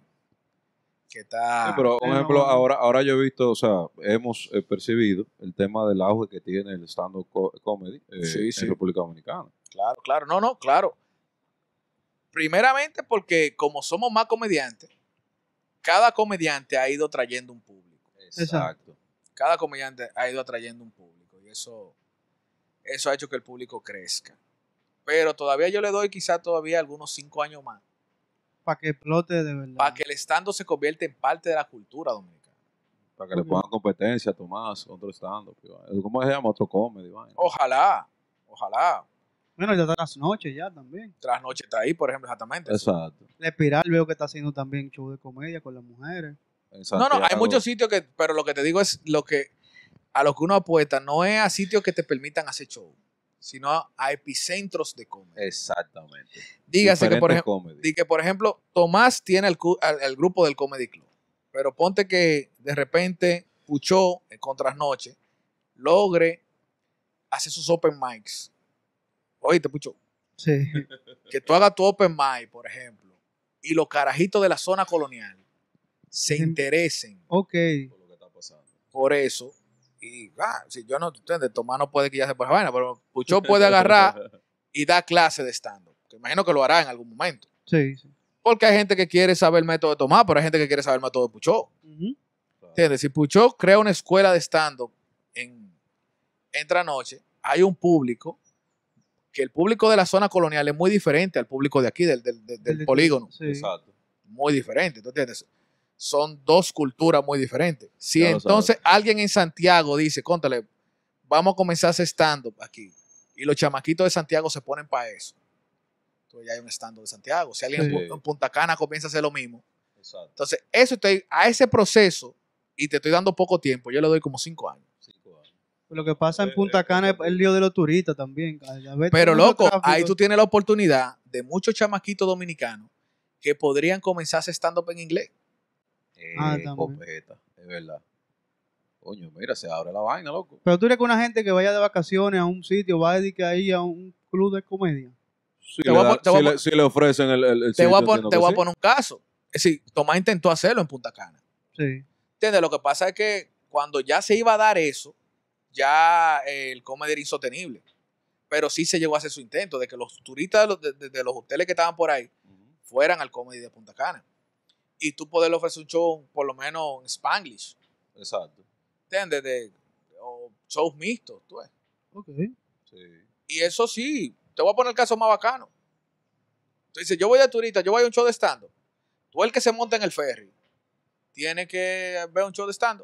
que estar... Sí, pero, por ejemplo, ahora, ahora yo he visto, o sea, hemos eh, percibido el tema del auge que tiene el stand-up co- comedy eh, Sí, sí. en República Dominicana. Claro, claro, no, no, claro. Primeramente porque como somos más comediantes, cada comediante ha ido trayendo un público. Exacto. Cada comediante ha ido atrayendo un público y eso, eso ha hecho que el público crezca. Pero todavía yo le doy quizá todavía algunos cinco años más Para que explote de verdad. para que el estando se convierta en parte de la cultura dominicana. Para que le pongan competencia a Tomás, otro stand-up. y- ¿Cómo se llama? Otro comedy. Ojalá, ojalá. Bueno, ya está las noches ya también. Tras noche está ahí, por ejemplo, exactamente. Exacto. La espiral veo que está haciendo también show de comedia con las mujeres. No, no, hay muchos sitios que, pero lo que te digo es lo que a lo que uno apuesta no es a sitios que te permitan hacer show, sino a, a epicentros de comedia. Exactamente. Dígase que por, ejemplo, que, por ejemplo, Tomás tiene el, cu- al- el grupo del Comedy Club, pero ponte que de repente Puchó en Contrasnoche logre hacer sus open mics. Oíste, Puchó, Sí. que tú hagas tu open mic, por ejemplo, y los carajitos de la zona colonial se Sí. interesen ok. Por lo que está pasando. por eso. Y ah, si yo no, ¿entiendes? Tomás no puede quillarse por esa vaina, pero Puchó puede agarrar y dar clase de stand-up. Que imagino que lo hará en algún momento. Sí, sí. Porque hay gente que quiere saber el método de Tomás, pero hay gente que quiere saber el método de Puchó. Ujú. ¿Entiendes? Si Puchó crea una escuela de stand-up en Entra Noche, hay un público que el público de la zona colonial es muy diferente al público de aquí, del, del- del- del El- polígono. Sí. Exacto. Muy diferente, ¿tú entiendes? Son dos culturas muy diferentes. Si Ya entonces alguien en Santiago dice, contale, vamos a comenzar a hacer stand-up aquí, y los chamaquitos de Santiago se ponen para eso, entonces ya hay un stand-up de Santiago. Si alguien en Sí. Pu- en Punta Cana comienza a hacer lo mismo, Exacto. entonces eso estoy, a ese proceso, y te estoy dando poco tiempo, yo le doy como cinco años. Cinco años. Lo que pasa en Eh, Punta eh, Cana es eh, el lío de los turistas también. Pero loco, ahí tú tienes la oportunidad de muchos chamaquitos dominicanos que podrían comenzar stand-up en inglés. Ah, Eh, también. copeta, es verdad. Coño, mira, se abre la vaina, loco. Pero tú eres que una gente que vaya de vacaciones a un sitio, va a dedicar ahí a un club de comedia. Si, Te le, voy a da- pon- te voy si a le- si le ofrecen el, el, el Te voy a, pon- te poner un caso. Es decir, Tomás intentó hacerlo en Punta Cana. Sí. ¿Entiendes? Lo que pasa es que cuando ya se iba a dar eso, ya el comedy era insostenible. Pero sí se llegó a hacer su intento de que los turistas de los, de- los hoteles que estaban por ahí fueran al comedy de Punta Cana. Y tú poderle ofrecer un show, por lo menos en Spanglish. Exacto. ¿Entiendes? De, o shows mixtos. tú ves. Ok. Sí. Y eso sí, te voy a poner el caso más bacano. Tú dices, yo voy de turista, yo voy a un show de stand Tú el que se monta en el ferry, tiene que ver un show de stand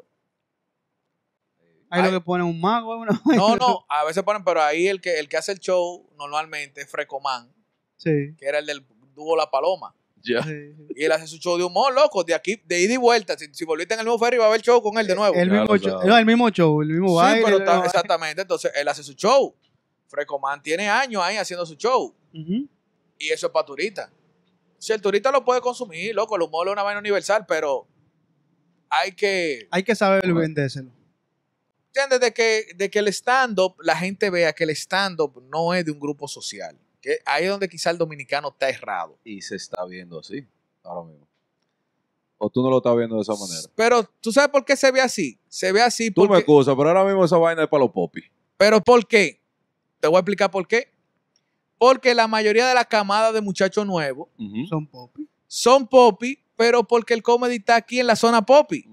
Ahí Ay. lo que ponen un mago. Una... No, no, a veces ponen, pero ahí el que, el que hace el show normalmente es Frecomán, Sí. que era el del dúo La Paloma. Sí, sí. Y él hace su show de humor, loco, de aquí, de ida y vuelta. Si, si volviste en el mismo ferry, va a haber show con él de nuevo. El mismo, show, no, el mismo show, el mismo Sí, baile. pero el está- mismo- exactamente. Entonces, él hace su show. Frecomán tiene años ahí haciendo su show. Y eso es para turistas. Si el turista lo puede consumir, loco, el humor es una vaina universal, pero hay que. Hay que saber vendérselo. ¿Entiendes? De que, de que el stand-up, la gente vea que el stand-up no es de un grupo social. Que ahí es donde quizá el dominicano está errado. Y se está viendo así, ahora mismo. O tú no lo estás viendo de esa manera. Pero, ¿tú sabes por qué se ve así? Se ve así Tú me porque. excusas, pero ahora mismo esa vaina es para los popis. Pero ¿por qué? Te voy a explicar por qué. Porque la mayoría de la camada de muchachos nuevos. Son popi. son popi, pero porque el comedy está aquí en la zona popi.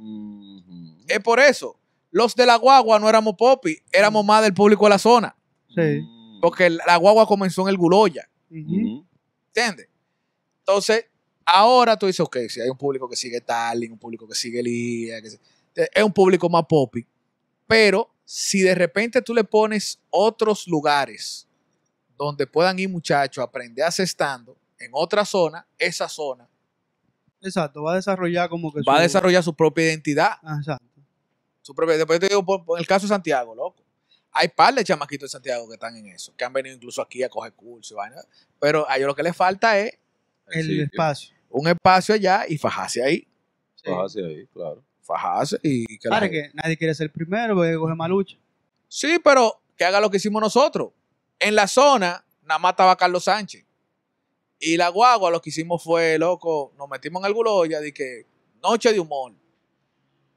Es por eso. Los de la guagua no éramos popi, éramos más del público de la zona. Sí. Mm. Porque la guagua comenzó en el Guloya. Ujú. ¿Entiendes? Entonces, ahora tú dices, ok, si hay un público que sigue Tarling, un público que sigue Lía, que se- es un público más popi. Pero si de repente tú le pones otros lugares donde puedan ir muchachos a aprender a hacer stand en otra zona, esa zona Exacto, va a desarrollar como que va a desarrollar su propia identidad. Ah, Exacto. Su propia, después te digo, por, por el caso de Santiago, loco. Hay par de chamaquitos de Santiago que están en eso, que han venido incluso aquí a coger cursos y vaina. Pero a ellos lo que les falta es El sitio. espacio. un espacio allá y fajarse ahí. Sí. Así ahí, claro. Fajarse y que la Claro que nadie quiere ser el primero porque coge malucha. Sí, pero que haga lo que hicimos nosotros. En la zona, nada más estaba Carlos Sánchez. Y la guagua lo que hicimos fue, loco, nos metimos en el Guloya de que noche de humor.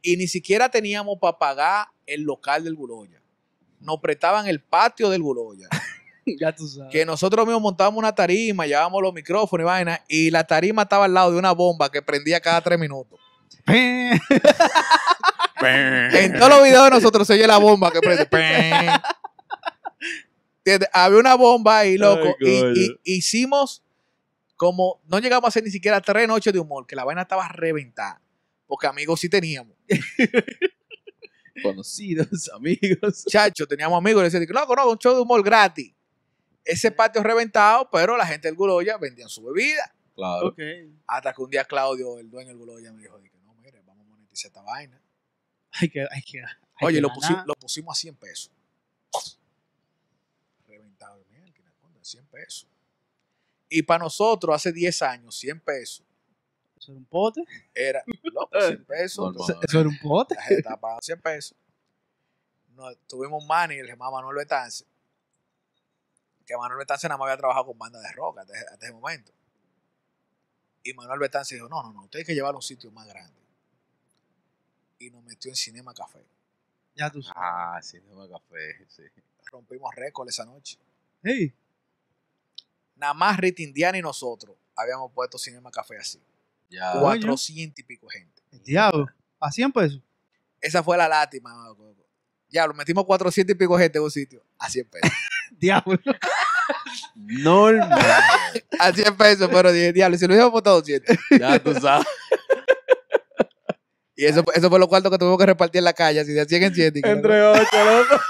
Y ni siquiera teníamos para pagar el local del Guloya. Nos prestaban el patio del Guloya. ya tú sabes. que nosotros mismos montábamos una tarima, llevábamos los micrófonos y vaina, y la tarima estaba al lado de una bomba que prendía cada tres minutos. En todos los videos de nosotros se oye la bomba que prende. ¿Entiendes? Había una bomba ahí, loco. Ay, y, y- hicimos como, no llegamos a hacer ni siquiera tres noches de humor, que la vaina estaba reventada. Porque amigos sí teníamos. Conocidos, amigos. Chacho, teníamos amigos y le decían, no, no, un show de humor gratis. Ese patio reventado, pero la gente del Guloya vendían su bebida. Claro. Hasta que un día Claudio, el dueño del Guloya, me dijo, no, mire, vamos a monetizar esta vaina. Hay que, hay que, hay Oye, que lo, pusi- lo pusimos a 100 pesos. Reventado de mierda, 100 pesos. Y para nosotros, hace 10 años, 100 pesos Eso era un pote. era, loco, 100 pesos. Entonces, Eso era un pote. la gente estaba pagando 100 pesos. No, tuvimos un manager, se llama Manuel Betance, que Manuel Betance nada más había trabajado con banda de rock hasta, hasta ese momento. Y Manuel Betance dijo, no, no, no, usted hay que llevarlo a un sitio más grande. Y nos metió en Cinema Café. Ya tú sabes. Ah, Cinema Café, sí. Rompimos récord esa noche. Hey, Nada más Rita Indiana y nosotros habíamos puesto Cinema Café así. Ya. Coño. 400 y pico gente. el diablo. A 100 pesos. Esa fue la lástima. Ya, lo metimos 400 y pico gente en un sitio. A 100 pesos. Diablo. Normal. a 100 pesos, pero dije, diablo, si lo hubiéramos puesto 200. ya tú sabes. Y eso, eso fue lo cuarto que tuvimos que repartir en la calle, así de 100 en 100. y que Entre era- ocho, loco.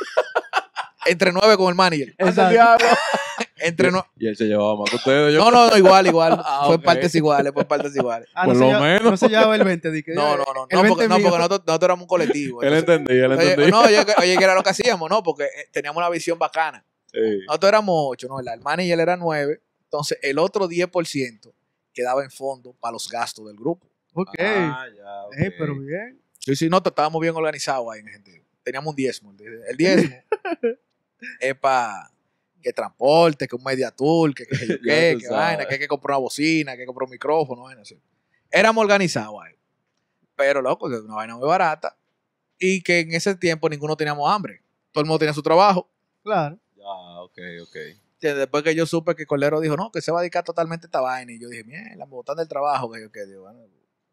entre 9 con el manager. Exacto. diablo. Entre no, Y él se llevaba más que ustedes. Yo, no, no, no, igual, igual. Ah, fue ok. partes iguales, fue partes iguales. Ah, Por no, lo menos. no se llevaba el 20. di que, No, no, no, el no, 20 porque, no, porque nosotros, nosotros éramos un colectivo. él entendía, él Oye, entendía. no, oye, que- oye, que era lo que hacíamos, ¿no? Porque eh, teníamos una visión bacana. Sí. Nosotros éramos ocho, ¿no? El hermano y él eran nueve. Entonces, el otro 10% quedaba en fondo para los gastos del grupo. Ok. Ah, ya, ok. Eh, pero bien. Sí, sí, no, estábamos bien organizados ahí en sentido. Teníamos un diezmo. El diezmo es para que transporte, que un media tour, que, que, yo qué, que vaina, que hay que comprar una bocina, que hay que comprar un micrófono, vaina así. Éramos organizados ahí. Pero, loco, que es una vaina muy barata. Y que en ese tiempo ninguno teníamos hambre. Todo el mundo tenía su trabajo. Claro. Ya, ok, ok. Que Después que yo supe que Cordero dijo, no, que se va a dedicar totalmente a esta vaina. Y yo dije, mierda, me botan del trabajo. Que yo, que digo, bueno,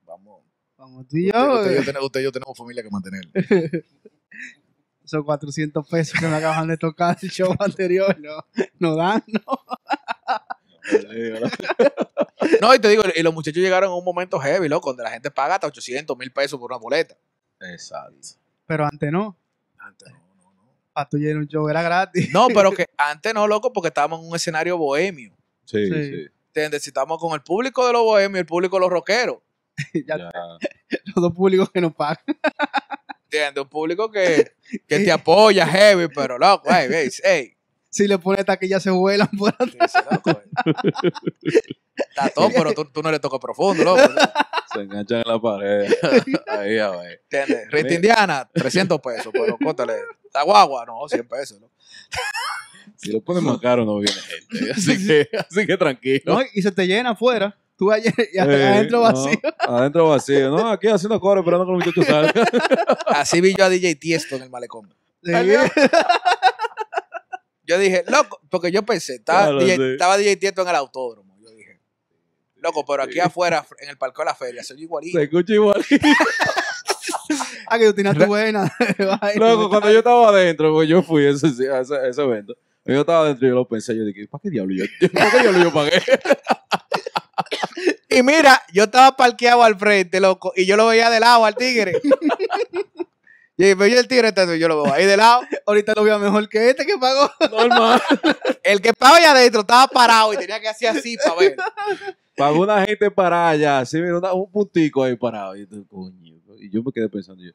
vamos. Vamos tú y Usted, yo. usted y yo eh, tenemos, usted y yo tenemos familia que mantener. Esos 400 pesos que me acaban de tocar el show anterior. No, no dan, no. No, y te digo, y los muchachos llegaron en un momento heavy, loco, donde la gente paga hasta 800 mil pesos por una boleta. Exacto. Pero antes no. Antes no, no, no. Para tú llenar un show era gratis. No, pero que antes no, loco, porque estábamos en un escenario bohemio. Sí, Sí. sí. ¿Entiendes? Si estamos con el público de los bohemios y el público de los rockeros. ya Ya. los dos públicos que nos pagan. ¿Entiendes? Un público que, que te apoya heavy, pero loco, hey, hey, hey. Si le pones taquilla se vuelan por atrás. Eh. Está todo, pero tú, tú no le tocas profundo, loco. Se enganchan en la pared. Ahí, a ver. ¿Entiendes? Rita Indiana, 300 pesos, pero cótale. La guagua, no, 100 pesos. ¿no? Si lo pones más caro, no viene gente. Así que, así que tranquilo. No, y se te llena afuera. Tú ayer y Eh, adentro no, vacío. adentro vacío. No, aquí haciendo coro esperando que los muchachos salgan. Así vi yo a DJ Tiesto en el malecón. Sí. Yo dije, loco, porque yo pensé, estaba, Claro, DJ, sí. estaba DJ Tiesto en el autódromo. Yo dije, loco, pero aquí afuera, en el parque de la feria, soy igualito. Se escucha igual. Ah, que tú tienes tu buena. Loco, cuando yo estaba adentro, pues yo fui a ese, a ese, a ese evento. Yo estaba adentro y yo lo pensé. Yo dije, ¿para qué diablo yo, ¿para qué diablo yo pagué? Y mira, yo estaba parqueado al frente, loco, y yo lo veía de lado al tigre. y veía el tigre, entonces yo lo veo ahí de lado. Ahorita lo veo mejor que este que pagó. Normal. El que estaba allá adentro estaba parado y tenía que hacer así para ver. Pagó una gente parada allá. Así, mira, una- un puntico ahí parado. Y, yo, coño. y yo me quedé pensando, yo,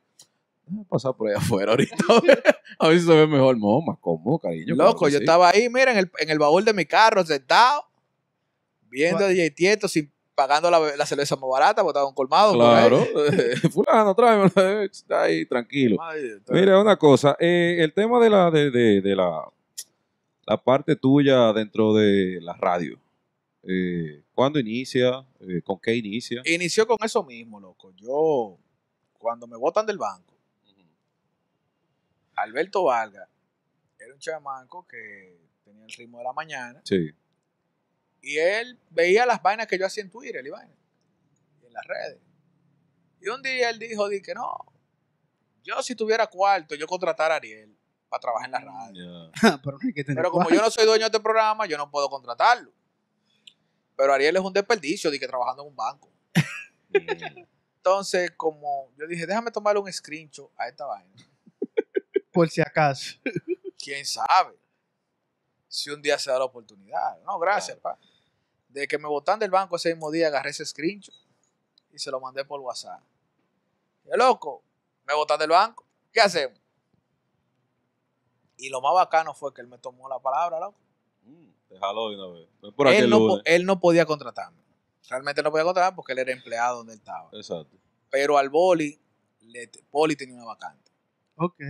pasar por ahí afuera ahorita. a ver si se ve mejor. No, más cómodo, cariño. Loco, yo sí. estaba ahí, mira, en el, en el baúl de mi carro, sentado, viendo a DJ Tieto, sin, pagando la, la cerveza más barata, porque estaba un colmado. Claro. Fulano, tráemelo. Está ahí, tranquilo. Ay, Mira, una cosa, eh, el tema de la de, de- de la, la parte tuya dentro de la radio. Eh, ¿Cuándo inicia? Eh, ¿Con qué inicia? Inició con eso mismo, loco. Yo, cuando me botan del banco, Alberto Vargas era un chamaco que tenía el ritmo de la mañana Sí. y él veía las vainas que yo hacía en Twitter y vainas, en las redes. Y un día él dijo, di que no, yo si tuviera cuarto, yo contratara a Ariel para trabajar en la radio. Pero hay que tener Pero como yo no soy dueño de este programa, yo no puedo contratarlo. Pero Ariel es un desperdicio de que trabajando en un banco. Entonces, como yo dije, déjame tomarle un screenshot a esta vaina. Por si acaso. quién sabe si un día se da la oportunidad. No, gracias, pa. De que me botan del banco ese mismo día, agarré ese screenshot y se lo mandé por WhatsApp. Y loco, me botan del banco. ¿Qué hacemos? Y lo más bacano fue que él me tomó la palabra, loco. Mm, Déjalo de una vez. Por Él no, él no podía contratarme. Realmente no podía contratarme porque él era empleado donde él estaba. Exacto. Pero al boli, le, Poli tenía una vacante. Ok.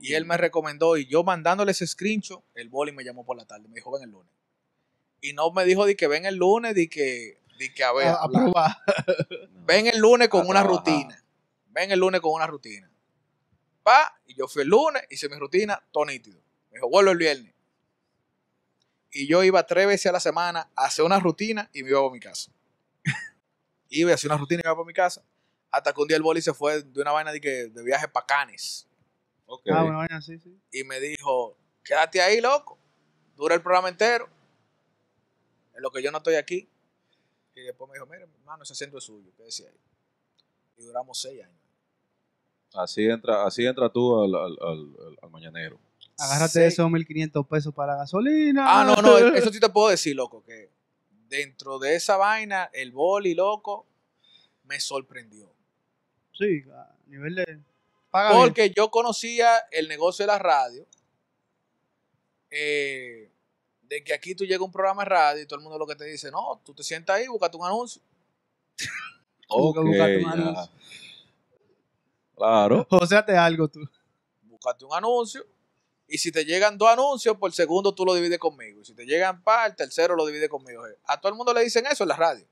Y él me recomendó, y yo mandándole ese screenshot, el boli me llamó por la tarde, me dijo, ven el lunes. Y no me dijo de que ven el lunes, de que, de que a ver, A, probar. ven el lunes con A una trabajar. rutina. Ven el lunes con una rutina. Pa, y yo fui el lunes, hice mi rutina, todo nítido. Me dijo, vuelvo el viernes. Y yo iba tres veces a la semana a hacer una rutina y me iba a mi casa. iba a hacer una rutina y me iba para mi casa. Hasta que un día el boli se fue de una vaina de, que, de viaje para Canes. Ah, una vaina así, sí. y me dijo, quédate ahí, loco, dura el programa entero, en lo que yo no estoy aquí. Y después me dijo, mire, hermano, ese asiento es suyo, quédese ahí. Y duramos seis años. Así entra, así entra tú al, al, al, al- mañanero. Agárrate seis- esos 1.500 pesos para la gasolina. Ah, no, no, eso sí te puedo decir, loco, que dentro de esa vaina, el boli, loco, me sorprendió. Sí, a nivel de... Paga bien. Porque yo conocía el negocio de la radio, eh, de que aquí tú llegas a un programa de radio y todo el mundo lo que te dice, no, tú te sientas ahí, búscate un anuncio. Como que Ok, buscarte un ya. anuncio. Claro. O sea, te algo tú. Búscate un anuncio. Y si te llegan dos anuncios, por segundo tú lo divides conmigo. Y si te llegan par, el tercero lo divide conmigo. A todo el mundo le dicen eso en la radio.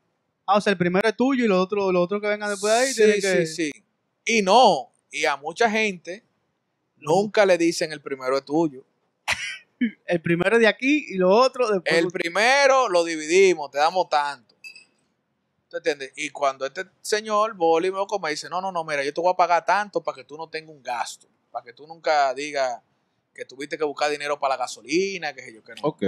Ah, o sea, el primero es tuyo y los otros los otros que vengan después de ahí Sí, tienen que... sí, sí. Y no, y a mucha gente nunca le dicen el primero es tuyo. El primero es de aquí y los otros después. El primero lo dividimos, te damos tanto. ¿Tú entiendes? Y cuando este señor, Boli, me dice, no, no, no, mira, yo te voy a pagar tanto para que tú no tengas un gasto, para que tú nunca digas que tuviste que buscar dinero para la gasolina, que sé yo que no. Ok.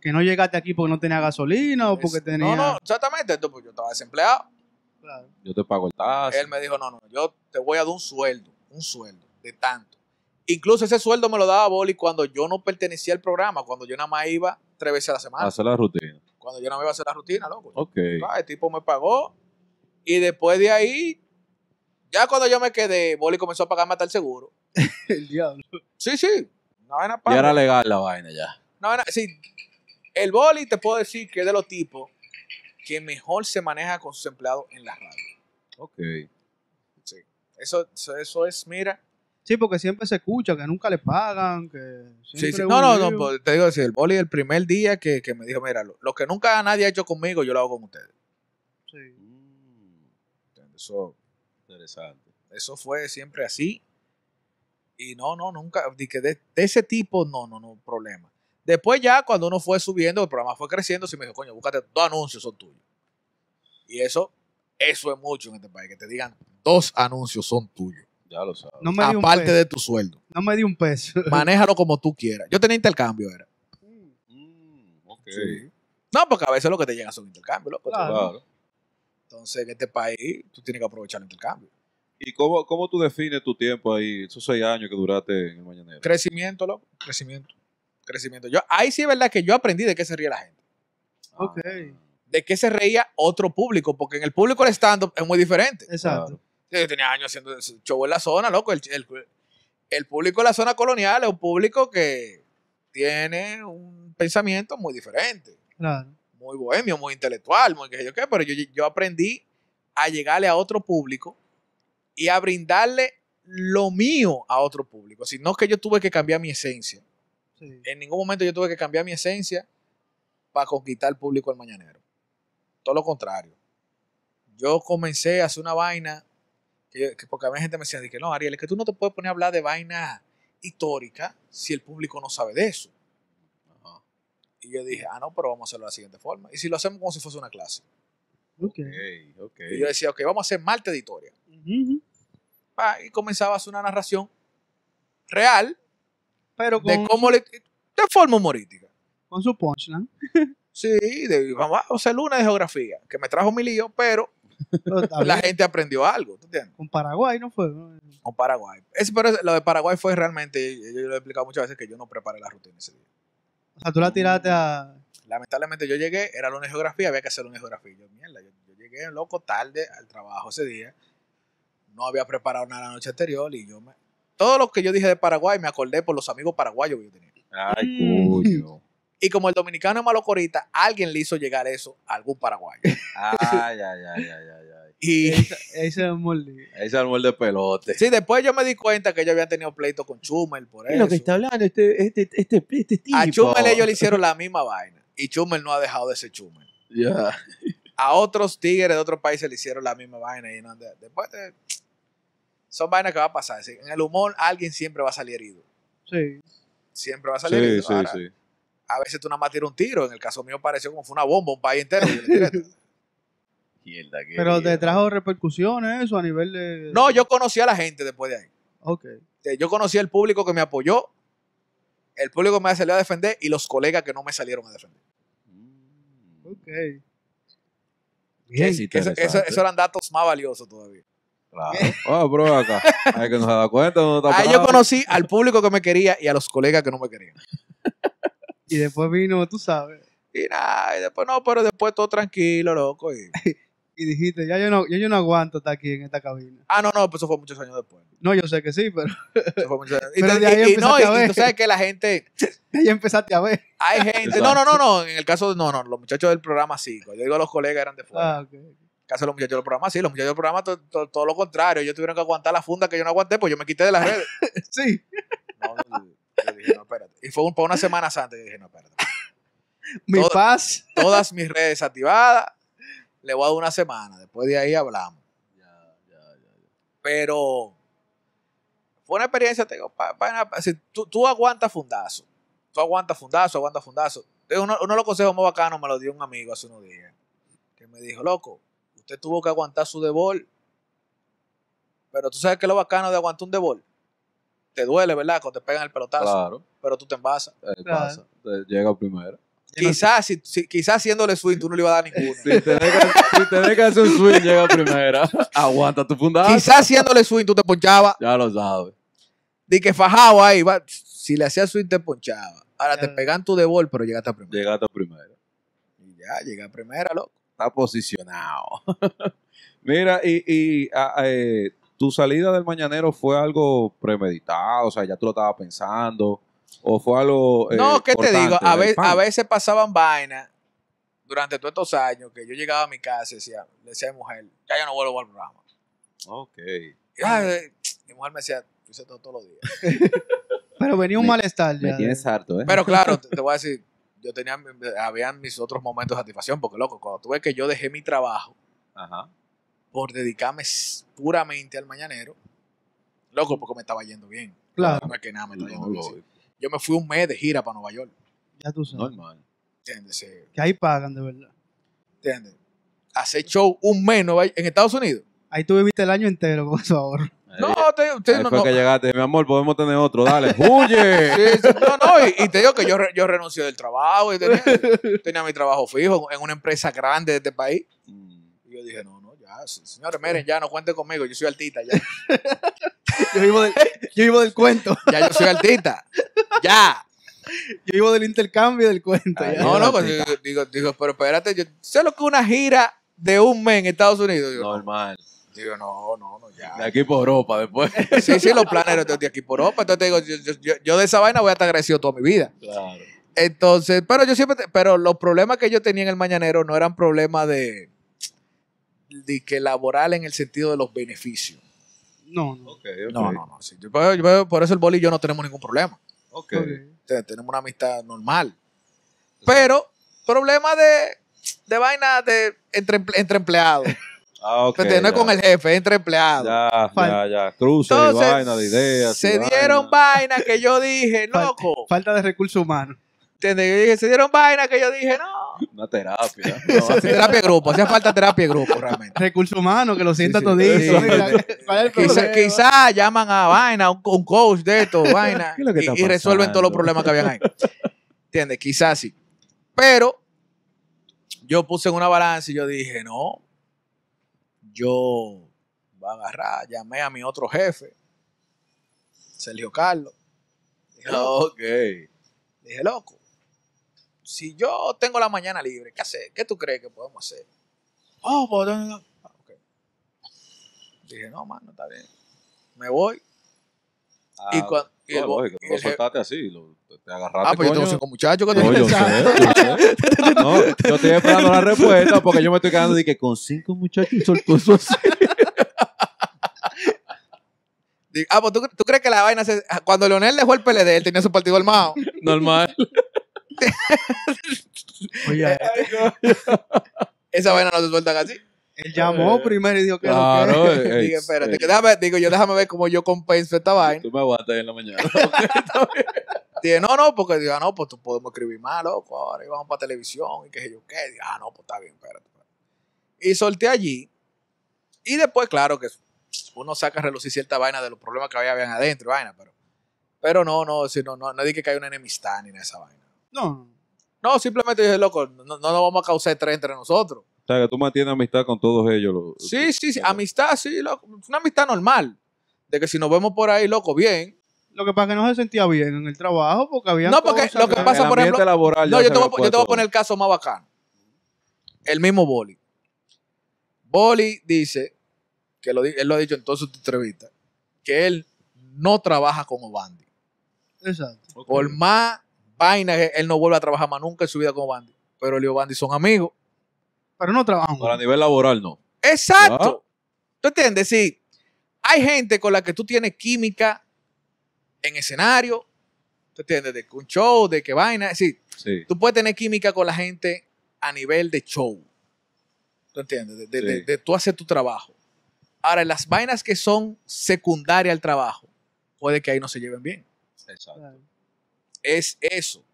Que no llegaste aquí porque no tenía gasolina o porque tenía... No, no, exactamente. Entonces, pues, yo estaba desempleado. Claro. Yo te pago el taxi. Él me dijo, no, no, yo te voy a dar un sueldo, un sueldo de tanto. Incluso ese sueldo me lo daba Boli cuando yo no pertenecía al programa, cuando yo nada más iba tres veces a la semana. Hacer la rutina. Cuando yo no me iba a hacer la rutina, loco. Ok. Ah, el tipo me pagó. Y después de ahí, ya cuando yo me quedé, Boli comenzó a pagarme hasta el seguro. El diablo. Sí, sí. Una vaina Ya para. era legal la vaina ya. Vaina- sí. El Boli te puedo decir que es de los tipos que mejor se maneja con sus empleados en la radio. Ok. Sí. Eso, eso, eso es, mira. Sí, porque siempre se escucha que nunca le pagan, que Sí, sí. No, no, no, pues, te digo así, el Boli el primer día que, que me dijo, mira, lo, lo que nunca nadie ha hecho conmigo, yo lo hago con ustedes. Sí. Mm. Eso, interesante. eso fue siempre así. Y no, no, nunca, di que de, de ese tipo, no, no, no, problema. Después ya, cuando uno fue subiendo, el programa fue creciendo, sí me dijo, coño, búscate dos anuncios, son tuyos. Y eso, eso es mucho en este país, que te digan, dos anuncios son tuyos. Ya lo sabes. No me dio un Aparte peso. de tu sueldo. No me dio un peso. Manéjalo como tú quieras. Yo tenía intercambio, era. Mm, ok. No, porque a veces lo que te llega son intercambios, loco. Claro. Claro. Entonces, en este país, tú tienes que aprovechar el intercambio. ¿Y cómo, cómo tú defines tu tiempo ahí, esos seis años que duraste en el Mañanero? Crecimiento, loco. Crecimiento. Crecimiento. Yo, ahí sí es verdad que yo aprendí de qué se ríe la gente. Ok. De qué se reía otro público, porque en el público el stand-up es muy diferente. Exacto. Yo tenía años haciendo show en la zona, loco. El, el- el público de la zona colonial es un público que tiene un pensamiento muy diferente. Claro. muy bohemio, muy intelectual, muy que sé yo qué, pero yo, yo aprendí a llegarle a otro público y a brindarle lo mío a otro público. Si no que yo tuve que cambiar mi esencia. Sí. En ningún momento yo tuve que cambiar mi esencia para conquistar el público del mañanero. Todo lo contrario. Yo comencé a hacer una vaina, que, que porque a mí gente me decía, de que no, Ariel, es que tú no te puedes poner a hablar de vaina histórica si el público no sabe de eso. Ajá. Y yo dije, ah, no, pero vamos a hacerlo de la siguiente forma. Y si lo hacemos como si fuese una clase. Ok. Ok, ok. Y yo decía, ok, vamos a hacer Marte de historia. Y comenzaba a hacer una narración real Pero con, de cómo le. de forma humorística. con su punchline. Sí, de, vamos a hacer una de geografía, que me trajo mi lío, pero la gente aprendió algo, ¿tú entiendes? Con Paraguay no fue. Con Paraguay. Ese- pero lo de Paraguay fue realmente, yo, yo lo he explicado muchas veces que yo no preparé la rutina ese día. O sea, tú la tiraste a. Lamentablemente yo llegué, era lunes de geografía, había que hacer lunes de geografía. Yo, mierda, yo, yo llegué loco tarde al trabajo ese día. No había preparado nada la noche anterior y yo me... Todo lo que yo dije de Paraguay me acordé por los amigos paraguayos que yo tenía. Ay, Mm. coño. Y como el dominicano es malo corita, alguien le hizo llegar eso a algún paraguayo. Ay, ay, ay, ay, ay, ay. Y Ahí se- ahí se mordí. Ahí se armó el de pelote. sí, después yo me di cuenta que ellos habían tenido pleito con Chumel por eso. hablando este, este, este, este tipo? A Chumel ellos le hicieron la misma vaina. Y Chumel no ha dejado de ser Chumel. Ya. a otros tigres de otros países le hicieron la misma vaina. Y no, de- después de- son vainas que va a pasar. En el humor alguien siempre va a salir herido. Sí. Siempre va a salir Sí, herido. sí, Ahora, sí. A veces tú nada más tiras un tiro. En el caso mío pareció como fue una bomba, un país entero. Mierda, Pero te trajo repercusiones eso a nivel de. no, yo conocí a la gente después de ahí. Ok. Eh, Yo conocí al público que me apoyó, el público que me salió a defender y los colegas que no me salieron a defender. Ok. Bien, Eso, eso- eso eran datos más valiosos todavía. Claro. Ah, pero acá. Hay que nos da cuenta. No está Ahí yo conocí al público que me quería y a los colegas que no me querían. Y después vino, tú sabes, Y nada, y después no, pero después todo tranquilo, loco. y- y dijiste, ya yo no, ya yo no aguanto estar aquí en esta cabina. Ah, no, no, pues eso fue muchos años después. No, yo sé que sí, pero Eso fue muchos años- Y, Pero te- de ahí y- no, tú sabes que la gente, ya empezaste a ver. hay gente, no, no, no, no, en el caso de, no, no, los muchachos del programa sí, cuando yo digo los colegas eran de fuera. Ah, ok. Caso de los muchachos del programa sí, los muchachos del programa to- to- todo lo contrario, ellos tuvieron que aguantar la funda que yo no aguanté, pues yo me quité de las redes. Sí, No, yo dije, no, espérate. Y fue un, por una semana antes, yo dije, no, espérate. mi paz. Todas mis redes activadas, le voy a dar una semana, después de ahí hablamos. Pero fue una experiencia, te digo, pa- pa- pa- si tú, tú aguantas fundazo, tú aguantas fundazo, aguantas fundazo. Uno, uno de los consejos más bacanos me lo dio un amigo hace unos días, que me dijo, loco, usted tuvo que aguantar su debol, pero tú sabes que lo bacano de aguantar un debol, te duele, ¿verdad? Cuando te pegan el pelotazo, Claro. pero tú te envasas. eh, Claro. pasa. Llega primero. Quizás, si, si- quizás haciéndole swing, tú no le ibas a dar ninguno. Si tenés que, si hacer un swing, llega primera. Aguanta tu fundada. Quizás haciéndole swing, tú te ponchabas. Ya lo sabes. Di que fajado ahí, va. si le hacías swing, te ponchaba. Ahora te pegan tu de bol, pero llegaste a primera. Llegaste primero. Y ya, llegué a primera, loco. Está posicionado. Mira, y, y ah, eh, tu salida del mañanero fue algo premeditado, o sea, ya tú lo estabas pensando, o fue algo. eh, no, ¿qué te digo? A, del ve- pan? a veces pasaban vainas durante todos estos años que yo llegaba a mi casa y decía, le decía a mi mujer, ya yo no vuelvo al programa. Ok. Y, ay, mi mujer me decía, tú hice todo todos los días. Pero venía un Me- malestar ya. Me tienes harto, ¿eh? Pero claro, te, te voy a decir, yo tenía, habían mis otros momentos de satisfacción, porque loco, cuando tuve que yo dejé mi trabajo Ajá. por dedicarme puramente al mañanero, loco, porque me estaba yendo bien. Claro, No es que nada me estaba No, yendo bien. Yo me fui un mes de gira para Nueva York. ya tú sabes. Normal. ¿Entiendes? Sí, Que ahí pagan, de verdad. ¿Entiendes? Hacer show un mes en Estados Unidos. Ahí tú viviste el año entero con eso ahora. No, te, te- ahí no, fue no. que llegaste, mi amor, podemos tener otro, dale, huye. Sí, sí, no, no, y, y te digo que yo, yo renuncié del trabajo y tenía, tenía mi trabajo fijo en una empresa grande de este país. Mm, Y yo dije, no, no, ya, señores, miren, ya no cuenten conmigo, yo soy artista, ya, Yo vivo del, yo vivo del cuento. ya yo soy artista, ya. Yo vivo del intercambio y del cuento. Ay, ya. No, no, pues, digo, digo, digo, pero espérate, yo sé lo que es una gira de un mes en Estados Unidos. Digo, no, Normal. Digo, no, no, no, De ya. aquí por Europa después. Sí, sí, los planeros de aquí por Europa. Entonces te digo, yo, yo- yo- de esa vaina voy a estar agradecido toda mi vida. Claro. Entonces, pero yo siempre, te- pero los problemas que yo tenía en el mañanero no eran problemas de, de que laboral en el sentido de los beneficios. No, no. Ok, ok. No, no, no. sí. Yo- por eso el boli y yo no tenemos ningún problema. Ok. Ok. Te- Tenemos una amistad normal. Pero, problema de, de vaina de entre, entre empleados. Ah. Entonces, no es ya. con el jefe, entre empleados. Ya, ya, Fal- ya. Cruces y Entonces, vaina de ideas. se dieron vaina. vainas que yo dije, Fal- loco. Falta de recursos humanos. ¿Entiendes? Yo dije, se dieron vainas que yo dije, no. Una terapia. No, terapia de grupo, hacía falta terapia de grupo realmente. Recursos humanos, que lo sienta sí. todito. Sí. Mira, ¿cuál es el Quizá, problema? quizá llaman a vaina, un, un coach de esto, vaina, ¿Qué es lo que y, y resuelven todos los problemas que habían ahí. ¿Entiendes? Quizás sí. Pero yo puse en una balanza y yo dije, no, yo voy a agarrar, llamé a mi otro jefe, Sergio Carlos. Dije, loco, ok. dije, loco, si yo tengo la mañana libre, ¿qué hacer? ¿Qué tú crees que podemos hacer? Oh, pues, ah, ok. Dije, no, mano, está bien. Me voy. Ah, y cuan- y no, el lógico, no el soltaste así. Lo, te agarraste. Ah, pues yo tengo coño. cinco muchachos que No, yo sé, yo sé. No, yo estoy esperando la respuesta porque yo me estoy quedando de que con cinco muchachos soltó eso así. Ah, pues ¿tú, tú crees que la vaina se... Cuando Leonel dejó el PLD, él tenía su partido armado. Normal. Oye, Esa vaina no se sueltan así. Él llamó primero y dijo que Claro, lo que. eh, Dije, eh, espérate, eh, que déjame, digo yo, déjame ver cómo yo compenso esta vaina. Tú me aguantas en la mañana. Dije, no, no, porque digo, ah, no, pues tú podemos escribir más, loco, ahora y vamos para televisión y qué sé yo qué. Digo, ah, no, pues está bien, espérate. espérate. Y solté allí. Y después, claro, que uno saca a relucir cierta vaina de los problemas que había, habían adentro, vaina, pero, pero no, no, si no, no, no dije que hay una enemistad ni en esa vaina. No, No, simplemente dije, loco, no, no nos vamos a causar estrés entre nosotros. Que tú mantienes amistad con todos ellos. los- Sí, sí, sí. Amistad, sí, loco. Es una amistad normal. De que si nos vemos por ahí, loco, bien. Lo que pasa es que no se sentía bien en el trabajo porque había. No, porque lo que pasa, por ejemplo- laboral No, yo te, voy, yo te voy a poner el caso más bacano. El mismo Boli. Boli dice, que lo, él lo ha dicho en todas sus entrevistas, que él no trabaja con Obandi. Exacto. Por más vaina que él no vuelve a trabajar más nunca en su vida con Obandi. Pero él y Obandi son amigos. Pero no trabajan. Pero a nivel laboral no. Exacto. ¿Tú entiendes? Sí. Hay gente con la que tú tienes química en escenario. ¿Tú entiendes? De que un show, de que vaina. Sí, Sí. tú puedes tener química con la gente a nivel de show. ¿Tú entiendes? De, de- Sí. de- de tú hacer tu trabajo. Ahora, las vainas que son secundarias al trabajo, puede que ahí no se lleven bien. Exacto. Es eso.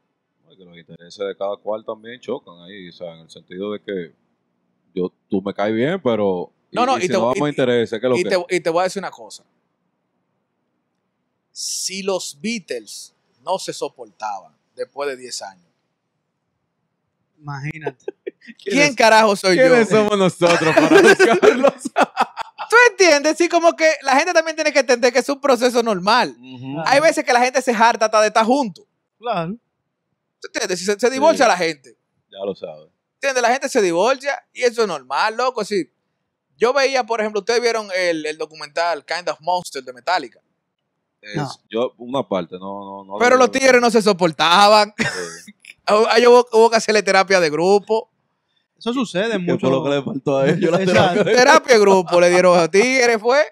Porque los intereses de cada cual también chocan ahí, o sea, en el sentido de que yo, tú me caes bien, pero y- No, no, y si te- no vamos a y- intereses, ¿qué es lo Y que? te, y te voy a decir una cosa. Si los Beatles no se soportaban después de 10 años, Imagínate. ¿quién carajo soy yo? ¿Quiénes somos nosotros para buscarlos? ¿Tú entiendes? Sí, como que la gente también tiene que entender que es un proceso normal. Hay veces que la gente se harta hasta de estar juntos. Claro. ¿Tú entiendes? Si se, se divorcia Sí. la gente. Ya lo sabes. ¿Entiendes? La gente se divorcia y eso es normal, loco. Sí. Yo veía, por ejemplo, ustedes vieron el, el documental Kind of Monster de Metallica. Es- No. Yo, una parte, no, no, no. Pero los tigres no se soportaban. Sí. Ahí hubo, hubo que hacerle terapia de grupo. Eso sucede ¿Qué mucho. fue lo que le faltó a ellos? La terapia de- Terapia de grupo le dieron a los tigres, fue,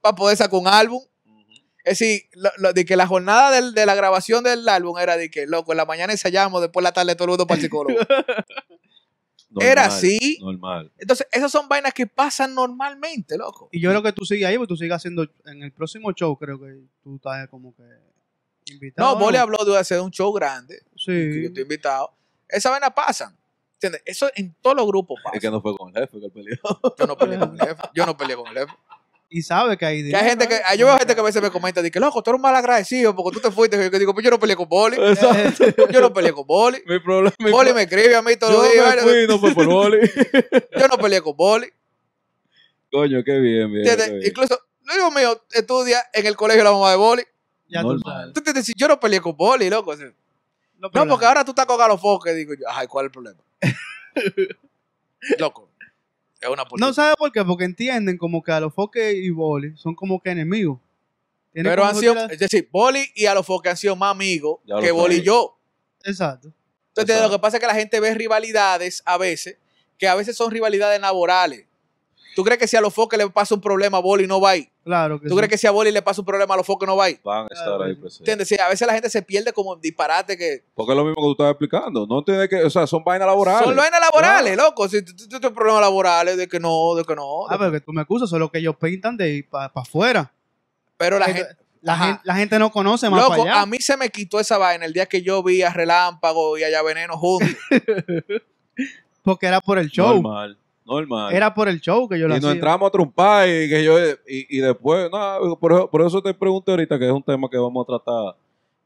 para poder sacar un álbum. Es decir, lo- lo- de que la jornada del- de la grabación del álbum era de que, loco, en la mañana ensayamos, después en la tarde todo el mundo para el psicólogo. Era así. Normal. Entonces, esas son vainas que pasan normalmente, loco. Y yo creo que tú sigues ahí, porque tú sigues haciendo. En el próximo show, creo que tú estás como que. Invitado. No, Boli habló de hacer un show grande, que yo Sí. estoy invitado. Esas vainas pasan. ¿Entiendes? Eso en todos los grupos pasa. Es que no fue con el jefe que él peleó. Yo no peleé con el jefe. Yo no peleé con el jefe. Y sabe que hay Que hay gente que, yo veo gente que a veces me comenta, dice, loco, tú eres un mal agradecido porque tú te fuiste. Yo digo, pues yo no peleé con Boli. Exacto. Yo no peleé con Boli. Mi problema. Boli me escribe a mí todos Yo los días. me fui, no fue por boli. Yo no peleé con Boli. Coño, qué bien, bien. ¿Entiendes? qué bien. Incluso, el hijo mío estudia en el colegio la mamá de Boli. Ya tú sabes. ¿Tú entiendes? Si yo no peleé con Boli, loco. No, porque ahora tú estás con Galofoque. Digo yo, ay, ¿cuál es el problema? loco. Es una No sabe por qué, porque entienden como que a los foques y boli son como que enemigos. Tienen Pero han sido, es decir, Boli y Alofoque han sido más amigos Ya que Boli y yo. Exacto. Entonces, Exacto. lo que pasa es que la gente ve rivalidades a veces, que a veces son rivalidades laborales. ¿Tú crees que si a los foques le pasa un problema a Boli no va ahí? Claro que ¿Tú sí. crees que si a Boli le pasa un problema a los foques no va ahí? Van a estar ahí presentes. ¿Entiendes? Sí, a veces la gente se pierde como en disparate que Porque es lo mismo que tú estabas explicando. No tiene que, o sea, son vainas laborales. son vainas laborales, loco. Si tú tienes problemas laborales, de que no, de que no. de Ah, pero que tú me excusas, solo que ellos pintan de ir para afuera. pero la gente, La, gente, la gente no conoce más loco, allá. a mí se me quitó esa vaina el día que yo vi a Relámpago y a Veneno juntos. Porque era por el show. Normal, normal. Era por el show que yo lo y hacía. nos entramos a trumpar y que yo y, y después no, por, eso, por eso te pregunté ahorita que es un tema que vamos a tratar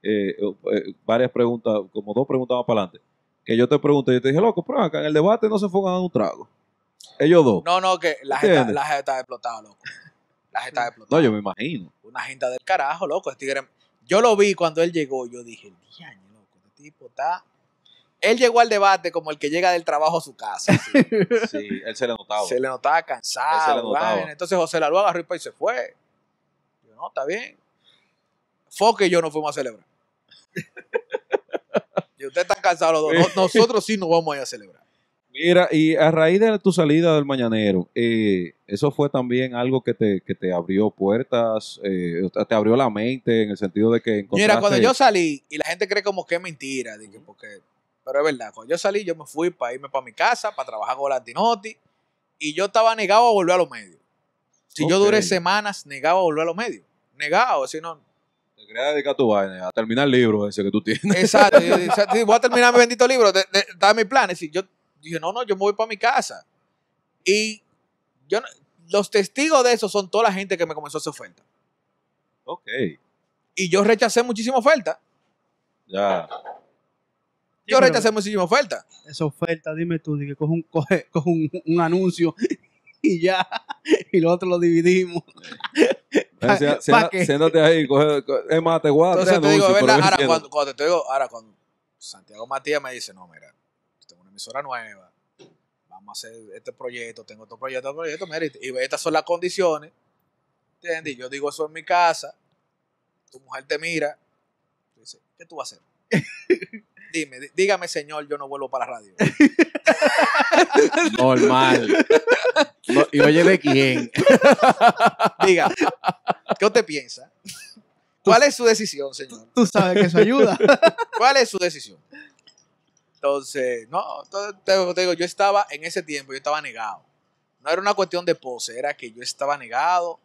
eh, eh, varias preguntas como dos preguntas más para adelante que yo te pregunté y yo te dije loco pero acá en el debate no se fue a dar un trago ellos dos No, no, que la gente, la gente está explotada, loco. La gente está no explotada. yo me imagino Una gente del carajo, loco. Este tigre- Yo lo vi cuando él llegó. Yo dije, diaño, loco, este tipo está. Él llegó al debate como el que llega del trabajo a su casa. así. sí él se le notaba se le notaba se cansado. le notaba. vaina. Entonces José Lalu agarró y se fue. Yo, no, está bien. Foque y yo no fuimos a celebrar. y ustedes están cansados los dos. No- nosotros sí nos vamos a ir a celebrar. Mira, y a raíz de tu salida del mañanero, eh, eso fue también algo que te, que te abrió puertas, eh, te abrió la mente en el sentido de que encontraste... Mira, cuando yo salí, y la gente cree como que es mentira, dije, porque, pero es verdad, cuando yo salí, yo me fui para irme para mi casa, para trabajar con Latinotti, y yo estaba negado a volver a los medios. Si yo duré semanas negado a volver a los medios, negado, si no, Te quería dedicar tu vaina, a terminar el libro ese que tú tienes. exacto, yo voy a terminar mi bendito libro, estaba mis planes, y yo dije, no, no, yo me voy para mi casa. Y yo, los testigos de eso son toda la gente que me comenzó a hacer oferta. Ok, Y yo rechacé muchísimas ofertas. ya. Yo rechacé muchísimas ofertas. Esa oferta, dime tú, que coge un, coge, coge un, un anuncio y ya, y lo otro lo dividimos. Siéntate ahí, coge, coge- es más, te dar Entonces te digo, ¿verdad? Ahora cuando, cuando te digo, ahora cuando Santiago Matías me dice, no, mira, tengo una emisora nueva, vamos a hacer este proyecto, tengo otro proyecto, otro proyecto, mira, y, estas son las condiciones, ¿entiendes? Y Yo digo eso en mi casa, tu mujer te mira, tú dices, ¿qué tú vas a hacer? Dime, dí- dígame, señor, yo no vuelvo para la radio. Normal. No, ¿Y oye de quién? Diga, ¿qué usted piensa? ¿Cuál es su decisión, señor? Tú sabes que eso ayuda. ¿Cuál es su decisión? Entonces, no, te, te digo, yo estaba en ese tiempo, yo estaba negado. No era una cuestión de pose, era que yo estaba negado.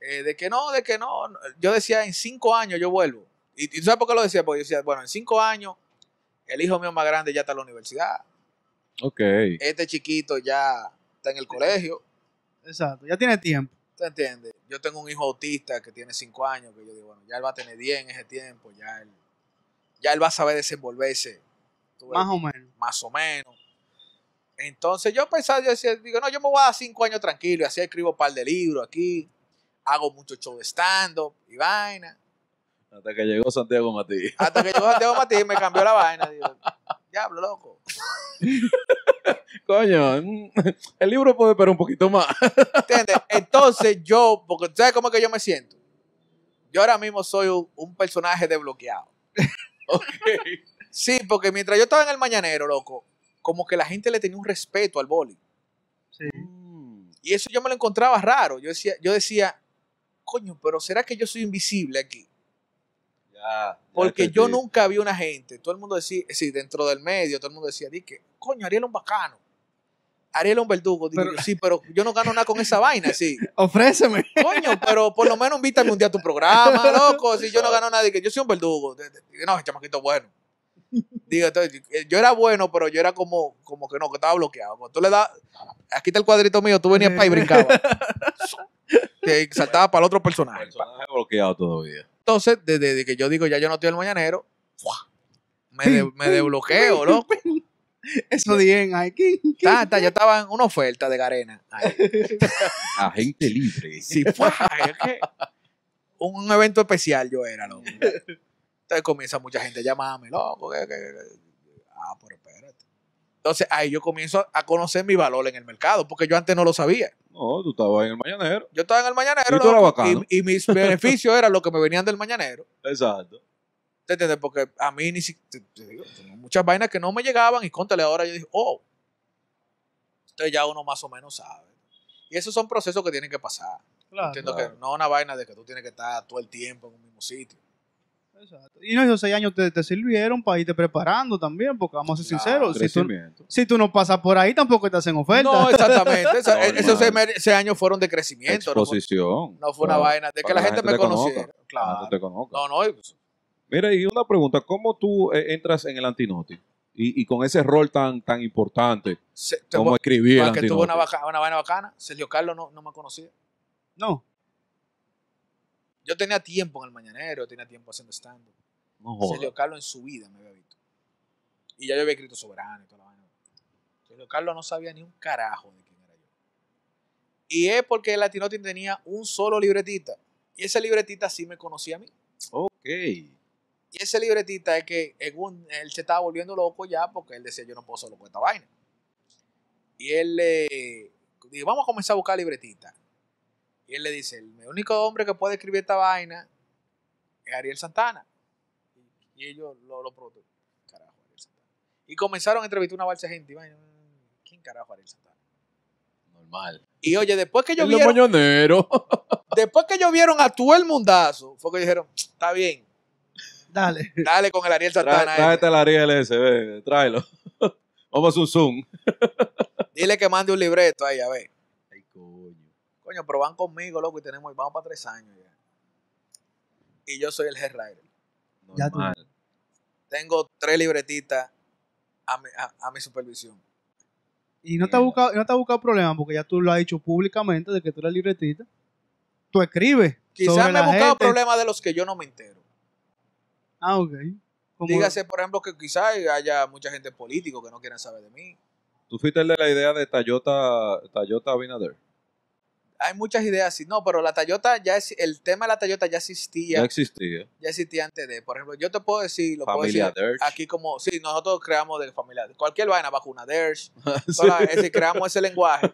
eh, de que no, de que no. no. Yo decía, en cinco años yo vuelvo. Y, y tú sabes por qué lo decía, porque yo decía, bueno, en cinco años, el hijo mío más grande ya está en la universidad. Ok. Este chiquito ya está en el colegio. Exacto, ya tiene tiempo. ¿Te entiendes? Yo tengo un hijo autista que tiene cinco años, que yo digo, bueno, ya él va a tener 10 en ese tiempo, ya él, ya él va a saber desenvolverse. Más o menos. más o menos. Entonces yo pensaba, yo decía, digo, no, yo me voy a dar cinco años tranquilo, y así escribo un par de libros aquí, hago mucho show de stand-up y vaina. Hasta que llegó Santiago Matías. Hasta que llegó Santiago Matías y me cambió la vaina. Digo, diablo, loco. Coño, mm, el libro puede esperar un poquito más. ¿Entiendes? Entonces yo, porque ¿sabes cómo es que yo me siento? Yo ahora mismo soy un, un personaje desbloqueado. Sí, porque mientras yo estaba en el mañanero, loco, como que la gente le tenía un respeto al boli. Sí. Mm, Y eso yo me lo encontraba raro. Yo decía, yo decía, coño, pero ¿será que yo soy invisible aquí? Ya, ya Porque yo nunca vi una gente, todo el mundo decía, sí, dentro del medio, todo el mundo decía, di que, coño, Ariel es un bacano. Ariel es un verdugo. Digo Pero- sí, pero yo no gano nada con esa vaina, sí. Ofréceme. Coño, pero por lo menos invítame un día a tu programa, loco. Si yo no gano nada, que yo soy un verdugo. No, el chamaquito bueno. Digo, entonces, yo era bueno, pero yo era como, como que no, que estaba bloqueado. Cuando tú le das, aquí está el cuadrito mío, tú venías para y brincabas. Que saltaba para el otro personaje. Personaje bloqueado todavía. Entonces, desde, desde que yo digo, ya yo no estoy el mañanero, ¡fua! me, de- me desbloqueo, loco. Eso bien, ay, ¿qué? qué? Ta, ta, yo estaba en una oferta de Garena. Agente libre. Sí, que un evento especial yo era, loco. Entonces comienza mucha gente a llamarme, loco. que- que- que- Ah, pero espérate. Entonces ahí yo comienzo a conocer mi valor en el mercado, porque yo antes no lo sabía. No, tú estabas en el mañanero. Yo estaba en el mañanero Y tú eras bacano. y, y mis beneficios eran los que me venían del mañanero. Exacto. ¿Te entiendes? Porque a mí ni siquiera, muchas vainas que no me llegaban y contale ahora yo dije, oh, entonces ya uno más o menos sabe. Y esos son procesos que tienen que pasar. Claro, Entiendo claro. que no es una vaina de que tú tienes que estar todo el tiempo en un mismo sitio. Exacto. Y no, esos seis años te, te sirvieron para irte preparando también, porque vamos a ser Claro, sinceros. Si tú, si tú no pasas por ahí, tampoco te hacen oferta. No, exactamente. Esa- Normal. esos seis, años fueron de crecimiento. No fue, Exposición. no fue una vaina de que la gente me conozca, conociera. que Claro. te conozca. No, no. y pues, Mira, y una pregunta, ¿cómo tú eh, entras en el antinoti? Y, y con ese rol tan, tan importante se- como escribir para que baca- una vaina bacana. Sergio Carlos no, no me conocía. No. Yo tenía tiempo en el mañanero, tenía tiempo haciendo stand-up. No. Sergio Carlos en su vida me había visto. Y ya yo había escrito Soberano y toda la vaina. Sergio Carlos no sabía ni un carajo de quién era yo. Y es porque el Latinotti tenía un solo libretita. Y ese libretita sí me conocía a mí. Ok. Y ese libretita es que un- él se estaba volviendo loco ya porque él decía, yo no puedo solo con esta vaina. Y él le dijo, vamos a comenzar a buscar libretita. Y él le dice, el único hombre que puede escribir esta vaina es Ariel Santana. Y ellos lo, lo produ- Carajo, Ariel Santana. Y comenzaron a entrevistar una balsa de gente. Y vaina, ¿quién carajo es Ariel Santana? Normal. Y oye, después que ellos El vieron, mañanero. después que ellos vieron a todo el mundazo, fue que dijeron, está bien, Dale. dale con el Ariel Santana. ese". Tráete el Ariel ese, ve, tráelo. Vamos a hacer un zoom. Dile que mande un libreto ahí, a ver. Coño. Pero van conmigo, loco, y tenemos, vamos para tres años ya. Y yo soy el head writer. Ya tú- Normal. Tengo tres libretitas a mi, a, a mi supervisión. Y no te ha buscado, no te ha buscado problema porque ya tú lo has dicho públicamente de que tú eres libretita. Tú escribes. Quizás me he buscado gente. problemas de los que yo no me entero. Ah, ok. Dígase, por ejemplo, que quizás haya mucha gente político que no quieran saber de mí. Tú fuiste el de la idea de Toyota, Toyota Abinader. Hay muchas ideas así. No, pero la Toyota ya es, el tema de la Toyota ya Ya existía, existía. ya existía antes de, por ejemplo, yo te puedo decir, lo puedo decir Derch. aquí como, sí, nosotros creamos de familia, cualquier vaina, vacuna Dersh, la- es decir, creamos ese lenguaje.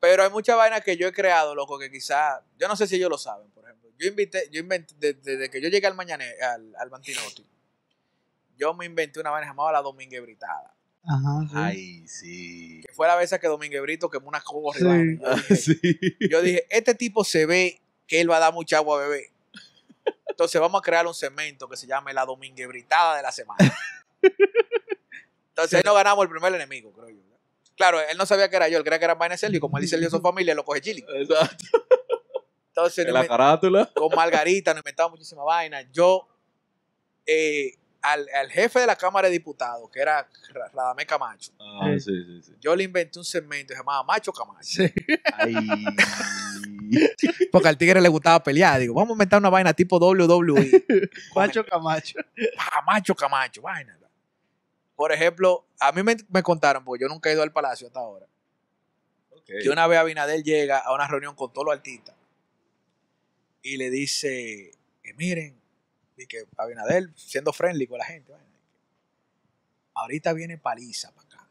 Pero hay muchas vainas que yo he creado, loco, que quizás, yo no sé si ellos lo saben, por ejemplo. Yo invité, yo inventé, de- desde que yo llegué al mañana, al, al Bantinotti, yo me inventé una vaina llamada la Domingue Britada. Ajá, sí. Ay, sí. Que fue la vez que Domingue Brito quemó una coja. Sí. Yo, dije, sí. yo dije, este tipo se ve que él va a dar mucha agua a beber. Entonces vamos a crear un segmento que se llame la Domingue Britada de la semana. Entonces ahí nos ganamos el primer enemigo, creo yo. Claro, él no sabía que era yo, él creía que era vaina Sergio, y como él y Sergio son familia, lo coge chili. Exacto. Entonces, En la carátula. con Margarita, nos inventaba muchísima vaina. Yo, eh, al, al jefe de la Cámara de Diputados, que era Ra- Radamés Camacho, Ah, sí, sí, sí. yo le inventé un segmento llamado Macho Camacho. Sí. Ay. Porque al tigre le gustaba pelear. Digo, vamos a inventar una vaina tipo WWE. Macho Camacho. Pa, Macho Camacho, vaina. Por ejemplo, a mí me, me contaron, porque yo nunca he ido al palacio hasta ahora, Ok. que una vez Abinader llega a una reunión con todos los artistas y le dice, que miren, y que Abinader siendo friendly con la gente, ahorita viene paliza para acá.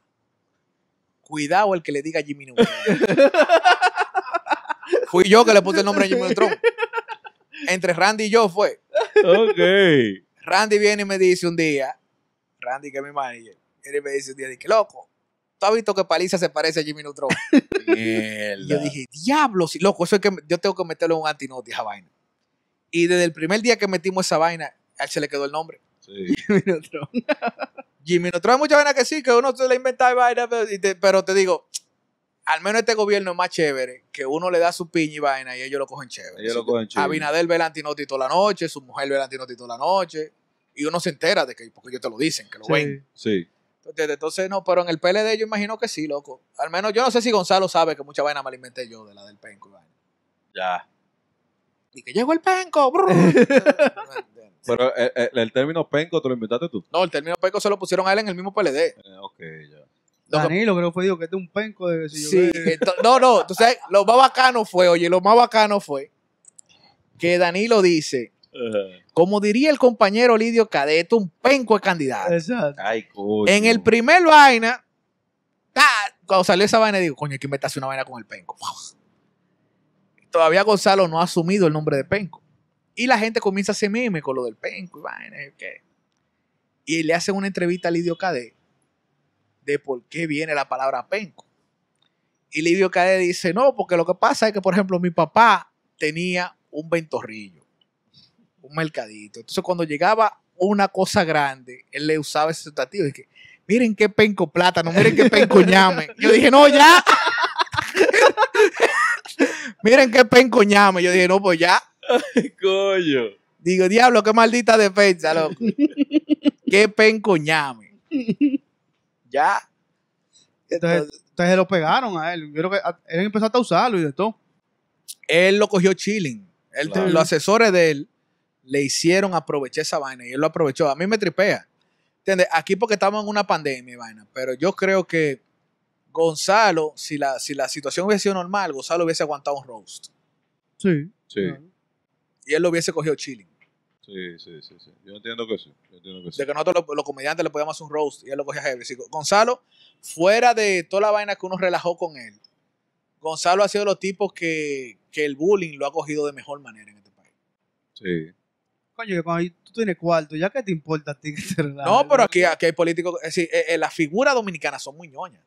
Cuidado el que le diga Jimmy Neutron. Fui yo que le puse el nombre a Jimmy Neutron. Entre Randy y yo fue. Ok. Randy viene y me dice un día, Randy que es mi manager, viene y me dice un día, que loco, ¿tú has visto que Paliza se parece a Jimmy Neutron? Yo dije, diablo, sí, loco, eso es que yo tengo que meterlo en un antinoti esa vaina. Y desde el primer día que metimos esa vaina, a él se le quedó el nombre. Sí. Jimmy Neutron hay muchas vainas que sí, que uno se le inventa y vaina, pero, y te, pero te digo, al menos este gobierno es más chévere, que uno le da su piña y vaina y ellos lo cogen chévere. Ellos lo cogen chévere. Abinader ve el antinoti toda la noche, su mujer ve el antinoti toda la noche, y uno se entera de que, porque ellos te lo dicen, que lo ven. Sí. Entonces, entonces, no, pero en el PLD yo imagino que sí, loco. Al menos yo no sé si Gonzalo sabe que mucha vaina me alimenté yo de la del penco y vaina. Ya. Y que llegó el penco. Pero el, el- el término penco te lo inventaste tú. no, el término penco se lo pusieron a él en el mismo PLD. Eh, ok, ya. Lo que- Danilo creo que fue digo que este es un penco de si yo Sí, no, no, tú sabes, lo más bacano fue, oye, lo más bacano fue que Danilo dice, como diría el compañero Lidio Cadeto, un penco de candidato. Exacto. Ay, coño. En el primer vaina, ta, cuando salió esa vaina, digo, coño, hay que inventarse una vaina con el penco. Todavía Gonzalo no ha asumido el nombre de penco. Y la gente comienza a hacer meme con lo del penco y vaina. y qué. Y le hacen una entrevista a Lidio Cadet de por qué viene la palabra penco. Y Lidio Cadet dice, no, porque lo que pasa es que, por ejemplo, mi papá tenía un ventorrillo, un mercadito. Entonces, cuando llegaba una cosa grande, él le usaba ese sustantivo. Y que, miren qué penco plátano, miren qué penco ñame. Yo dije, no, ya. Miren qué penco ñame. Yo dije, no, pues ya. coño. Digo, diablo, qué maldita defensa, loco. qué penco ñame. Ya. Entonces, entonces lo pegaron a él. Yo creo que a- él empezó hasta a usarlo y de todo. él lo cogió chilling. Él- Claro. Los asesores de él le hicieron aprovechar esa vaina y él lo aprovechó. A mí me tripea. ¿Entiendes? Aquí porque estamos en una pandemia, y vaina, pero yo creo que Gonzalo, si la, si la situación hubiese sido normal, Gonzalo hubiese aguantado un roast Sí. Sí, y él lo hubiese cogido chilling. sí, sí, sí, sí. Yo entiendo que sí. Yo entiendo que sí. De que nosotros los, los comediantes le podíamos hacer un roast y él lo cogía heavy. Si Gonzalo, fuera de toda la vaina que uno relajó con él, Gonzalo ha sido de los tipos que, que el bullying lo ha cogido de mejor manera en este país. Sí. Coño, que cuando tú tienes cuarto, ya que te importa a ti que te relajes? No, pero aquí, aquí hay políticos, es decir, eh, eh, las figuras dominicanas son muy ñoñas.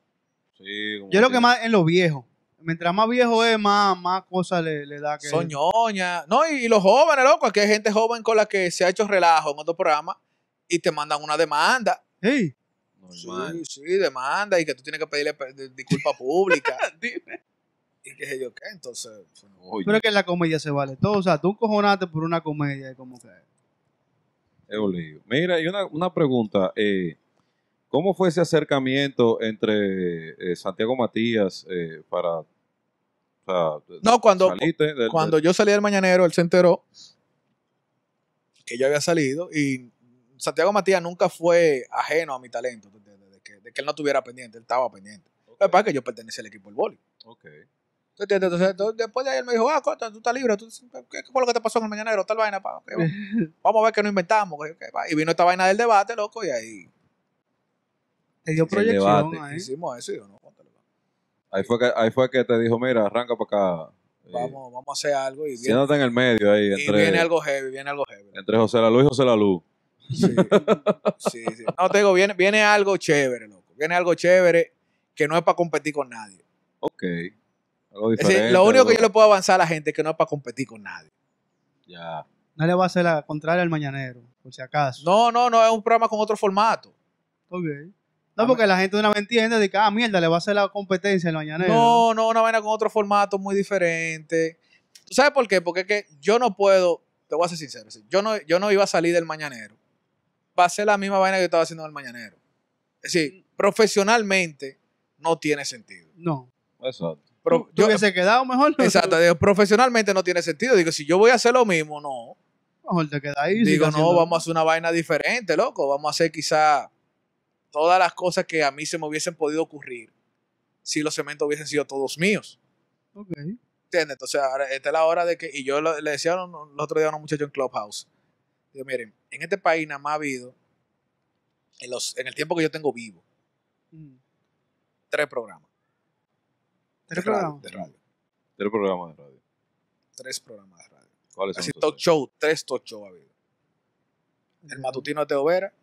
Sí, como Yo lo que más en los viejos. Mientras más viejo es, más, más cosas le, le da que. Son ñoñas. No, y, y los jóvenes, loco, aquí hay gente joven con la que se ha hecho relajo en otro programa y te mandan una demanda. Sí. Normal. Sí, sí, demanda y que tú tienes que pedirle disculpa pública. y qué sé yo qué, entonces. Oye, Pero es que en la comedia se vale todo. O sea, tú cojonaste por una comedia. y como que. es. Mira, y una, una pregunta. eh, ¿Cómo fue ese acercamiento entre eh, Santiago Matías eh, para... No, cuando- del- Cuando yo salí del mañanero, él se enteró que yo había salido y Santiago Matías nunca fue ajeno a mi talento. De que, de que él no estuviera pendiente, él estaba pendiente. Lo que pasa es que yo pertenecía al equipo del boli. Ok. ¿Tú entiendes? Entonces, entonces, después de ahí él me dijo, ah, Costa, tú estás libre. Tú, ¿qué, fue lo que te pasó en el mañanero? Tal vaina, pa, ok, vamos. Vamos a ver qué nos inventamos. va. Y vino esta vaina del debate, loco, y ahí Te dio proyección ahí. hicimos eso. Y yo, no. Ahí fue que, ahí fue que te dijo, mira, arranca para acá. Eh, vamos, vamos a hacer algo. Y viene, Siéntate en el medio ahí, y viene algo heavy, viene algo heavy. entre José La Luz y José La Luz. Sí, sí, sí. No, te digo, viene, viene algo chévere, loco. Viene algo chévere que no es para competir con nadie. Ok. Algo Es diferente. decir, lo único que yo le puedo avanzar a la gente es que no es para competir con nadie. Ya. No le va a hacer la contraria al mañanero, por si acaso. No, no, no, es un programa con otro formato. Ok. No, porque la gente de una vez entiende de que, ah, mierda, le va a hacer la competencia al mañanero. No, no, una vaina con otro formato muy diferente. ¿Tú sabes por qué? Porque es que yo no puedo, te voy a ser sincero, yo no, yo no iba a salir del mañanero para hacer la misma vaina que yo estaba haciendo en el mañanero. Es decir, profesionalmente no tiene sentido. No. Exacto. ¿Tú yo- hubiese quedado mejor? exacto, digo, profesionalmente no tiene sentido. Digo, si yo voy a hacer lo mismo, no. Mejor te quedas ahí. Digo, no, haciendo- vamos a hacer una vaina diferente, loco. Vamos a hacer quizá todas las cosas que a mí se me hubiesen podido ocurrir si los cementos hubiesen sido todos míos. Ok. ¿Entiendes? Entonces, ahora esta es la hora de que. Y yo lo- le decía los otro día a unos muchachos en Clubhouse. Digo, miren, en este país nada más ha habido, en, los, en el tiempo que yo tengo vivo, Mm. tres programas. ¿Tres programas? de radio. Tres programas de radio. Tres programas de radio. ¿Cuáles son Así, talk show, tres talk show ha habido. El matutino de Teo Vera, sí.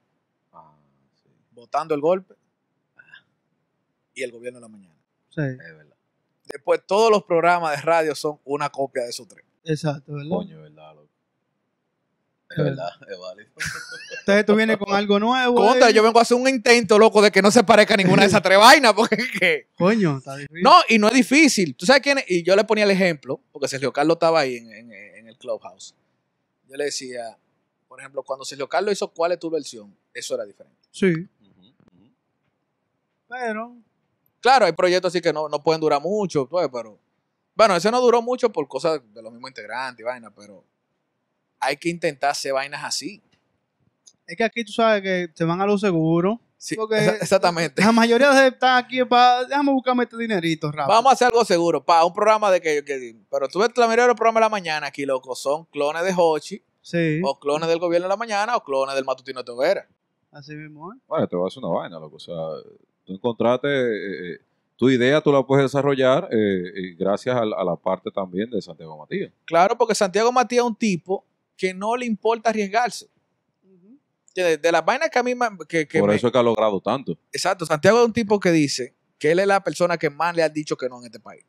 Votando el golpe, y el gobierno de la mañana. Sí, Es verdad. Después, todos los programas de radio son una copia de esos tres. exacto, ¿verdad? Coño, es verdad, loco. Es verdad, es válido. Entonces tú vienes con algo nuevo. Contra, eh. yo vengo a hacer un intento, loco, de que no se parezca a ninguna de esas tres vainas, porque que. Coño, está difícil. No, y no es difícil. ¿Tú sabes quién es? Y yo le ponía el ejemplo, porque Sergio Carlos estaba ahí en, en- en el Clubhouse. Yo le decía, por ejemplo, cuando Sergio Carlos hizo ¿Cuál es tu versión? Eso era diferente. Sí. Pero. Claro, hay proyectos así que no, no pueden durar mucho, pues, pero. Bueno, ese no duró mucho por cosas de los mismos integrantes y vainas, pero hay que intentar hacer vainas así. Es que aquí tú sabes que se van a lo seguro. Sí, Porque- exactamente. La mayoría de están aquí para. Déjame buscarme este dinerito rápido. Vamos a hacer algo seguro, pa, un programa de que, que- pero tú ves la mayoría de los programas de la mañana aquí, loco, son clones de Hochi, Sí, o clones del gobierno de la mañana, o clones del matutino de Tovera. así mismo, ¿eh? Bueno, te voy a hacer una vaina, loco. O sea, tú encontraste eh, eh, tu idea, tú la puedes desarrollar eh, gracias a, la- a la parte también de Santiago Matías. Claro, porque Santiago Matías es un tipo que no le importa arriesgarse. De, de las vainas que a mí me- que, que Por me- eso es que ha logrado tanto. Exacto, Santiago es un tipo que dice que él es la persona que más le ha dicho que no en este país.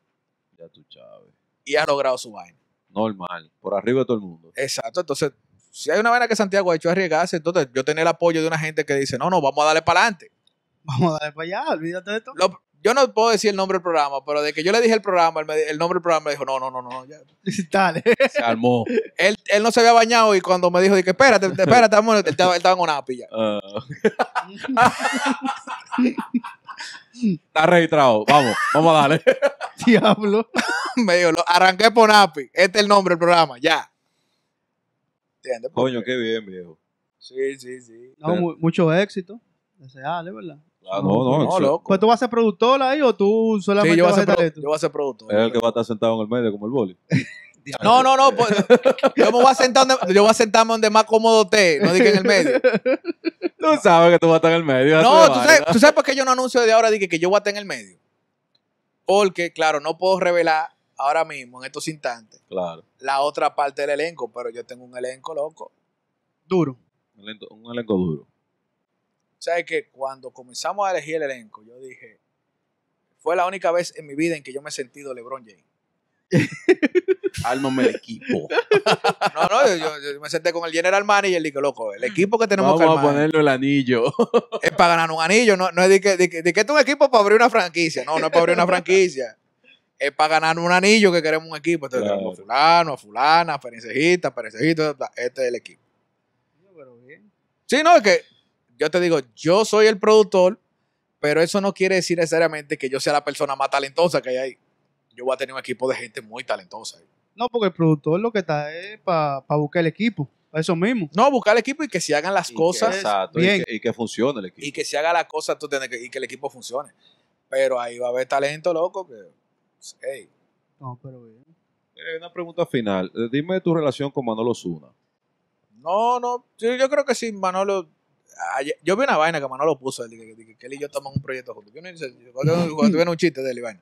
Ya tú sabes. Y ha logrado su vaina. Normal. Por arriba de todo el mundo. Exacto, entonces, si hay una vaina que Santiago ha hecho arriesgarse, entonces yo tenía el apoyo de una gente que dice, no, no, vamos a darle para adelante. Vamos a darle para allá, olvídate de esto. Lo- yo no puedo decir el nombre del programa, pero de que yo le dije el programa, el nombre del programa me dijo, no, no, no, no. ya. Dale. Se armó. Él, él no se había bañado y cuando me dijo, dije, espérate, espérate, amor, él estaba, él estaba en una api ya. Ah. Está registrado. Vamos, vamos a darle. Diablo. me dijo, "Lo- arranqué por Napi, este es el nombre del programa, ya. ¿Entiendes? Coño, qué bien, viejo. Sí, sí, sí. No, mu- mucho éxito. Deseable, ¿verdad? Ah, no, no, No, loco. Pues tú vas a ser productor ahí o tú solamente Sí, yo voy, a vas a ser talento. yo voy a ser productor. Es el que va a estar sentado en el medio como el boli. No, no, no. pues, yo me voy a sentar donde, yo voy a sentarme donde más cómodo esté, no diga en el medio. Tú sabes que tú vas a estar en el medio. No, tú sabes, tú sabes por qué yo no anuncio de ahora dije que yo voy a estar en el medio. Porque, claro, no puedo revelar ahora mismo, en estos instantes, Claro. la otra parte del elenco, pero yo tengo un elenco loco. Duro. Un elenco, un elenco duro. ¿Sabes que Cuando comenzamos a elegir el elenco, yo dije, fue la única vez en mi vida en que yo me he sentido LeBron James. Ármame el equipo. No, no, yo, yo- yo me senté con el general manager y dije, loco, el equipo que tenemos que Vamos a armar ponerle el anillo. es para ganar un anillo, no, no es de que, de, que, de que es un equipo para abrir una franquicia. No, no es para abrir una franquicia. Es para ganar un anillo que queremos un equipo. Entonces Claro. tenemos a fulano, a fulana, a perencejita, perencejito, este es el equipo. Pero bien. Sí, no, es que yo te digo, yo soy el productor, pero eso no quiere decir necesariamente que yo sea la persona más talentosa que hay ahí. Yo voy a tener un equipo de gente muy talentosa. ahí. No, porque el productor lo que está es para buscar el equipo. Para Eso mismo. No, buscar el equipo y que se hagan las Y que- cosas exacto, bien. Y, que, y que funcione el equipo. y que se haga las cosas tú tienes que, y que el equipo funcione. Pero ahí va a haber talento, loco, que... hey, No, pero bien. Eh, una pregunta final. Eh, Dime tu relación con Manolo Zuna. no, no, yo, yo creo que sí, Manolo... ayer- yo vi una vaina que Manolo puso, él, que, que, que él y yo estamos en un proyecto juntos. Yo no tuvieron un chiste de él y vaina.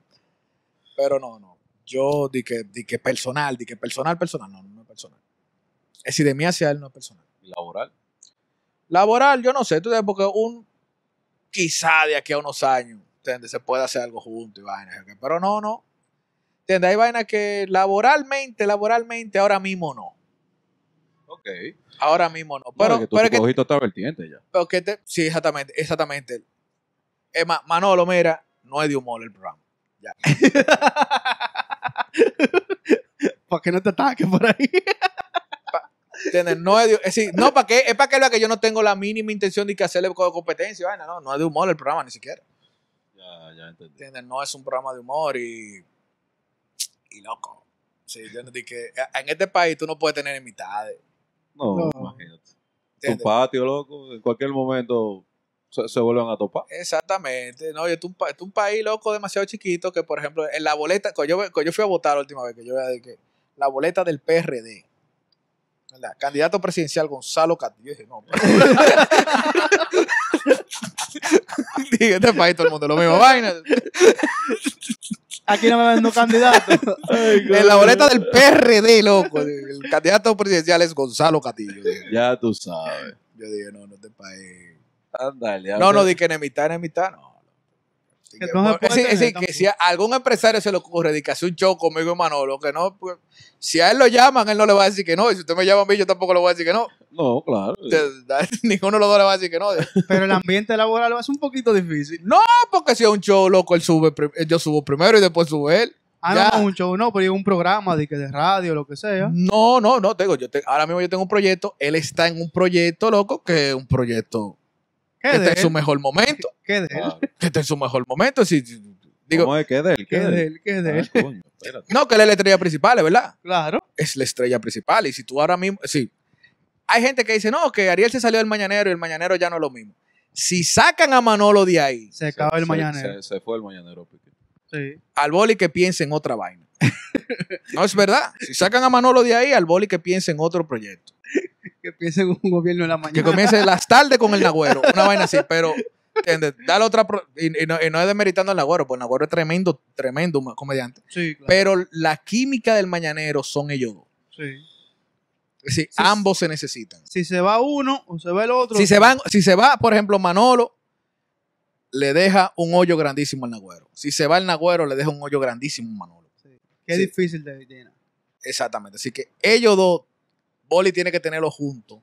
Pero no, no. Yo di que, di que personal, di que personal, personal, no, no es personal. Es decir, de mí hacia él no es personal. Laboral. Laboral, yo no sé, tú sabes, porque un quizá de aquí a unos años, ¿entiendes? Se puede hacer algo juntos y vainas, pero no, no. ¿Entiendes? Hay vainas que laboralmente, laboralmente, ahora mismo no. Ok. Ahora mismo no. Pero, Pero, que tú pero que, otra vertiente ya. pero que te- sí, exactamente, exactamente. Más, Manolo, mira, no es de humor el programa. Para que no te ataque por ahí. ¿Entiendes? No es de, es decir, no, ¿para qué? Es para que vea que yo no tengo la mínima intención de que hacerle co- competencia, vaina, no, no es de humor el programa, ni siquiera. Ya, ya entendí. ¿entiendes? No es un programa de humor y, y loco. Sí, yo no que en este país tú no puedes tener mitades. No, No. imagínate. Tu patio, loco, en cualquier momento se, se vuelven a topar. Exactamente. No, es un, es un país loco demasiado chiquito que, por ejemplo, en la boleta, cuando yo, cuando yo fui a votar la última vez, que yo veía de que la boleta del PRD, ¿verdad? Candidato presidencial Gonzalo Castillo. Dije, no. Dije, este país todo el mundo lo mismo. Vaina. Aquí no me ven no candidatos. En la boleta del PRD, loco. El candidato presidencial es Gonzalo Castillo. Ya tú sabes. Yo dije, no, no, este país. Ándale. No, no, di que enemistad, enemistad, no. Que- Que no es decir, es tener decir, que si a algún empresario se le ocurre de que hace un show conmigo y Manolo, que no, pues, si a él lo llaman, él no le va a decir que no. Y si usted me llama a mí, yo tampoco le voy a decir que no. No, claro. Ninguno de los dos le va a decir que no. Pero el ambiente laboral va a ser un poquito difícil. No, porque si es un show, loco, él sube, prim- yo subo primero y después sube él. Ah, Ya. no, no, un show, no, pero es un programa de, que de radio, lo que sea. No, no, no, tengo, yo te- ahora mismo yo tengo un proyecto, él está en un proyecto, loco, que es un proyecto ¿Qué que está en su él? mejor momento. ¿Qué de él? Que está en su mejor momento. Si, digo, ¿Cómo es que es de él? ¿Qué de él? ¿Qué de él? Ah, coño, espérate. no, que él es la estrella principal, es verdad. Claro. es la estrella principal. Y si tú ahora mismo, sí, hay gente que dice, no, que Ariel se salió del mañanero y el mañanero ya no es lo mismo. Si sacan a Manolo de ahí, Se acaba el Se- mañanero. Se, se fue el mañanero, Piqué. Sí. al boli que piense en otra vaina. no es verdad. Si sacan a Manolo de ahí, al boli que piense en otro proyecto. Que piense en un gobierno en la Que mañana. comience las tardes con el Nagüero. Una vaina así, pero. ¿entiendes? Dale otra. pro- y, y no, y no es demeritando al Nagüero, porque el Nagüero es tremendo, tremendo comediante. Sí, claro. Pero la química del mañanero son ellos dos. Sí. Sí, ambos se necesitan. Si se va uno o se va el otro. Si se, van, si se va, por ejemplo, Manolo, le deja un hoyo grandísimo al Nagüero. Si se va el Nagüero, le deja un hoyo grandísimo a Manolo. Qué Sí. difícil de llenar. Exactamente. Así que ellos dos, Boli tiene que tenerlos juntos.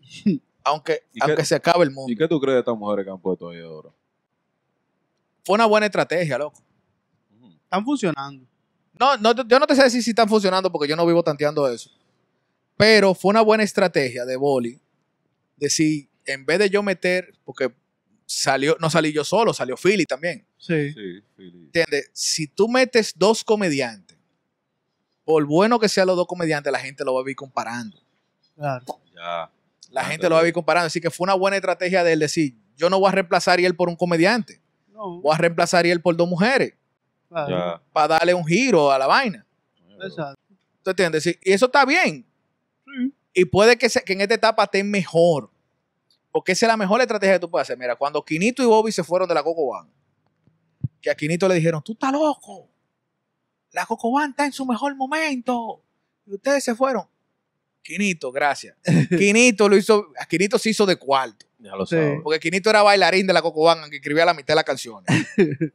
aunque ¿Y qué- aunque se acabe el mundo. ¿Y qué tú crees de estas mujeres que han puesto ahí ahora? Fue una buena estrategia, loco. Están funcionando. No, no, yo no te sé decir si están funcionando porque yo no vivo tanteando eso. Pero fue una buena estrategia de Boli. Decir, en vez de yo meter, porque salió, no salí yo solo, salió Philly también. Sí. Sí, Philly. ¿Entiendes? Si tú metes dos comediantes, por bueno que sean los dos comediantes, la gente lo va a ir comparando. Claro. Ya. La gente lo va a ir comparando. Así que fue una buena estrategia de él decir, yo no voy a reemplazar a él por un comediante. No. Voy a reemplazar a él por dos mujeres. Claro. Ya. Para darle un giro a la vaina. Exacto. ¿Tú entiendes? Sí, Y eso está bien. Y puede que, se- que en esta etapa esté mejor. Porque esa es la mejor estrategia que tú puedes hacer. Mira, cuando Quinito y Bobby se fueron de la Coco Van, que a Quinito le dijeron, tú estás loco. La Coco Van está en su mejor momento. Y ustedes se fueron. Quinito, gracias. Quinito lo hizo, a Quinito se hizo de cuarto. Ya lo Sí. sabes. Porque Quinito era bailarín de la Coco Van, que escribía la mitad de las canciones.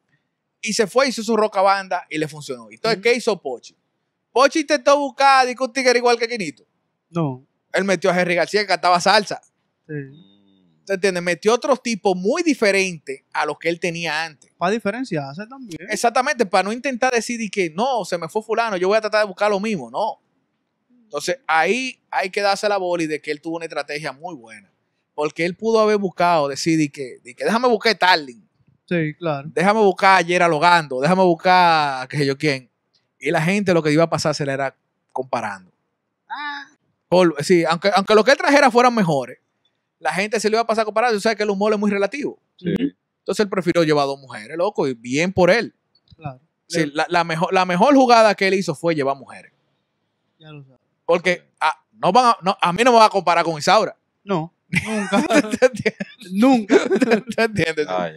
y se fue, hizo su roca banda y le funcionó. Entonces, ¿qué hizo Pochi? Pochi intentó buscar disco un tigre igual que Quinito. No. Él metió a Jerry García que cantaba salsa. Sí. ¿Te entiendes? Metió otros tipos muy diferentes a los que él tenía antes. Para diferenciarse también. Exactamente, para no intentar decir y que no, se me fue fulano, yo voy a tratar de buscar lo mismo. No. Entonces, ahí hay que darse la bola y de que él tuvo una estrategia muy buena. Porque él pudo haber buscado, decir y que, y que déjame buscar Starling. Sí, claro. déjame buscar ayer alogando, déjame buscar qué sé yo quién. Y la gente lo que iba a pasar se le era comparando. Sí, aunque, aunque lo que él trajera fueran mejores, la gente se le iba a pasar comparado. Tú sabes que el humor es muy relativo. Sí. Entonces él prefirió llevar dos mujeres, loco, y bien por él. Claro. Sí, la, la mejor, la mejor jugada que él hizo fue llevar mujeres. Ya lo sabes. Porque ah, no van a, no, a mí no me va a comparar con Isaura. No, nunca. Nunca. ¿Te entiendes? Ah.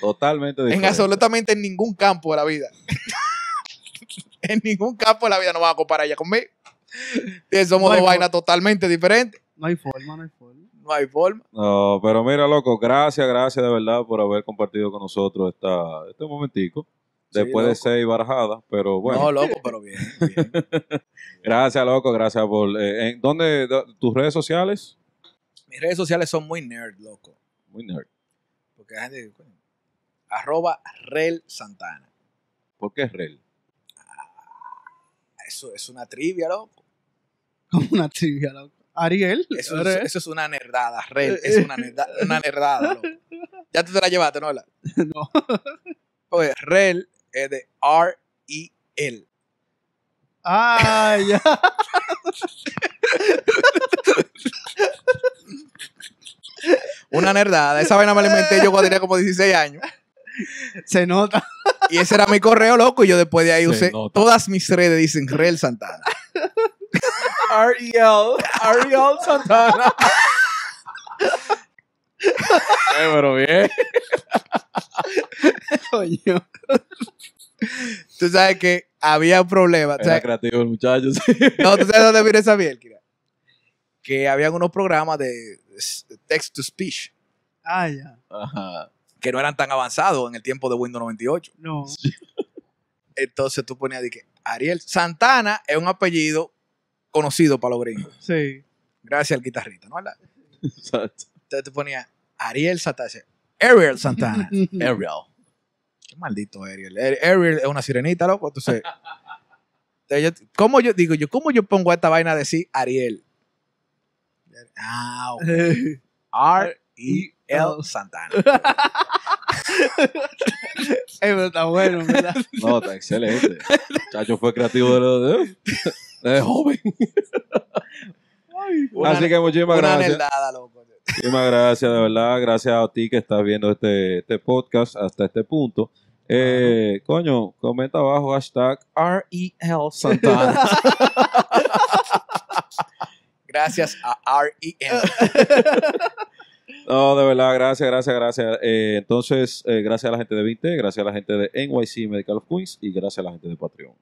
Totalmente en diferente. absolutamente en ningún campo de la vida. en ningún campo de la vida no van a comparar ella conmigo. Somos No dos vainas totalmente diferentes. No hay forma, no hay forma. No hay forma. No, pero mira, loco, gracias, gracias de verdad por haber compartido con nosotros esta, este momentico. Sí, Después de seis barajadas, pero bueno. No, loco, pero bien. bien. Gracias, loco, gracias por... eh, ¿en ¿Dónde? ¿Tus redes sociales? Mis redes sociales son muy nerd, loco. Muy nerd. Porque la gente, coño, arroba Rel Santana. ¿Por qué es Rel? Eso es una trivia, loco. Como una trivia, loco. Ariel. Eso, es, ¿eres? eso es una nerdada. Rel es una, nerda- una nerdada, loco. Ya tú te la llevaste, ¿no? La- No. Pues Rel es de R-E-L. Ah, ya. Una nerdada. Esa vaina me la inventé yo cuando tenía como 16 años. Se nota. Y ese era mi correo, loco. Y yo después de ahí Se usé. nota. Todas mis redes dicen Rel Santana. R-E-L. R-E-L Santana. Eh, pero bien. Coño. Tú sabes que había un problema. Era creativo el muchacho, sí. No, tú sabes dónde viene esa miel, Kira? Que habían unos programas de text to speech Ah, ya. Ajá. que no eran tan avanzados en el tiempo de Windows 98. No. Entonces tú ponías de que Ariel Santana es un apellido conocido para los gringos. Sí. Gracias al guitarrista, ¿no? ¿Verdad? Exacto. Entonces tú ponías Ariel Santana. Ariel Santana. Ariel. Qué maldito Ariel. Ar- Ariel es una sirenita, loco. Entonces, entonces ¿cómo yo digo yo? ¿Cómo yo pongo a esta vaina a decir Ariel? Ah, ok. R-E-L Santana. Eh, pero está bueno, ¿verdad? No, está excelente. El muchacho fue creativo de, de, de joven. Una- Así que muchísimas una gracias. loco. Muchísimas gracias, de verdad. Gracias a ti que estás viendo este, este podcast hasta este punto. Eh, coño, comenta abajo hashtag REL Santana. Gracias a R-E-L. No, de verdad, gracias, gracias, gracias. Eh, entonces, eh, gracias a la gente de 20, gracias a la gente de NYC Medical of Queens y gracias a la gente de Patreon.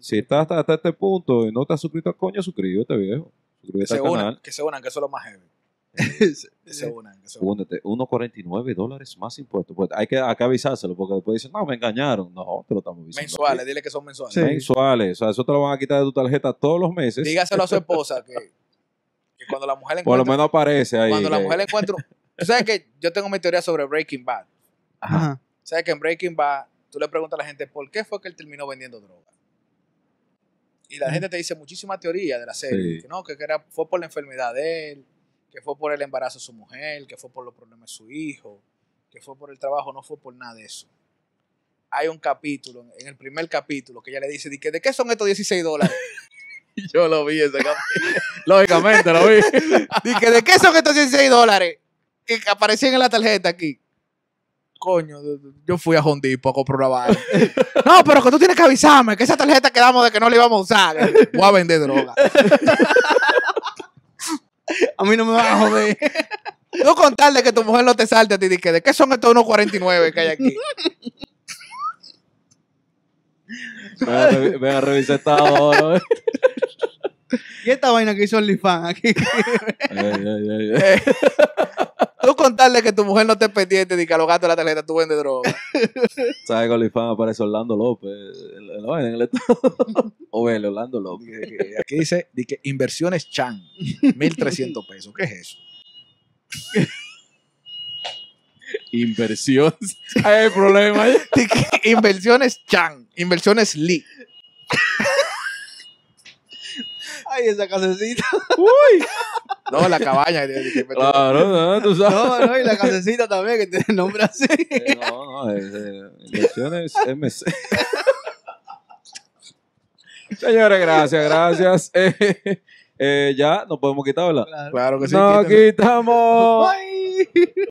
Si estás hasta, hasta este punto y no te has suscrito al coño, suscríbete, viejo. Que Suscríbete se al unan, canal. que se unan, que eso es lo más heavy. Que se unan, que se unan. Únete, 1.49 dólares más impuestos. Pues hay que, hay que avisárselo porque después dicen, no, me engañaron. No, te lo estamos avisando. Mensuales, aquí. dile que son mensuales. Sí. Mensuales. O sea, eso te lo van a quitar de tu tarjeta todos los meses. Dígaselo a su esposa que, que cuando la mujer Por lo encuentra, menos aparece ahí. cuando la que- mujer encuentra, tú sabes que yo tengo mi teoría sobre Breaking Bad. Ajá. Sabes que en Breaking Bad tú le preguntas a la gente por qué fue que él terminó vendiendo droga. Y la gente te dice muchísimas teorías de la serie. Sí. Que no, que era, fue por la enfermedad de él, que fue por el embarazo de su mujer, que fue por los problemas de su hijo, que fue por el trabajo, no fue por nada de eso. Hay un capítulo, en el primer capítulo, que ella le dice, ¿de qué son estos 16 dólares? Yo lo vi ese capítulo. Lógicamente lo vi. Dije, ¿de qué son estos 16 dólares? Que aparecían en la tarjeta aquí. Coño, yo fui a Home Depot a comprar una vaina. no, pero que tú tienes que avisarme que esa tarjeta quedamos de que no la íbamos a usar. Voy a vender droga. A mí no me va a joder. Tú contarle que tu mujer no te salte a ti. Dije, ¿de qué son estos 1.49 que hay aquí? Ven a, revisar esta hora. ¿Y esta vaina que hizo OnlyFans aquí? Ey, ey, ey, ey. Tú contarle que tu mujer no te pendiente de que a los gatos de la tarjeta tú vendes droga. ¿Sabes que OnlyFans aparece Orlando López en, en el estado? o el Orlando López. Aquí dice, dije, inversiones Chan, 1.300 pesos. ¿Qué es eso? Inversión. Hay el problema. Dije, inversiones Chan, inversiones Lee. Ay, esa casecita. No, la cabaña. Dije, Claro, no, tú sabes. No, no, y la casecita también, que tiene nombre así. Eh, No, no, es, eh, inversiones MC. Señores, gracias, gracias. Eh, Eh, ya, nos podemos quitar, ¿verdad? Claro. Claro que sí. Nos quitamos. Bye.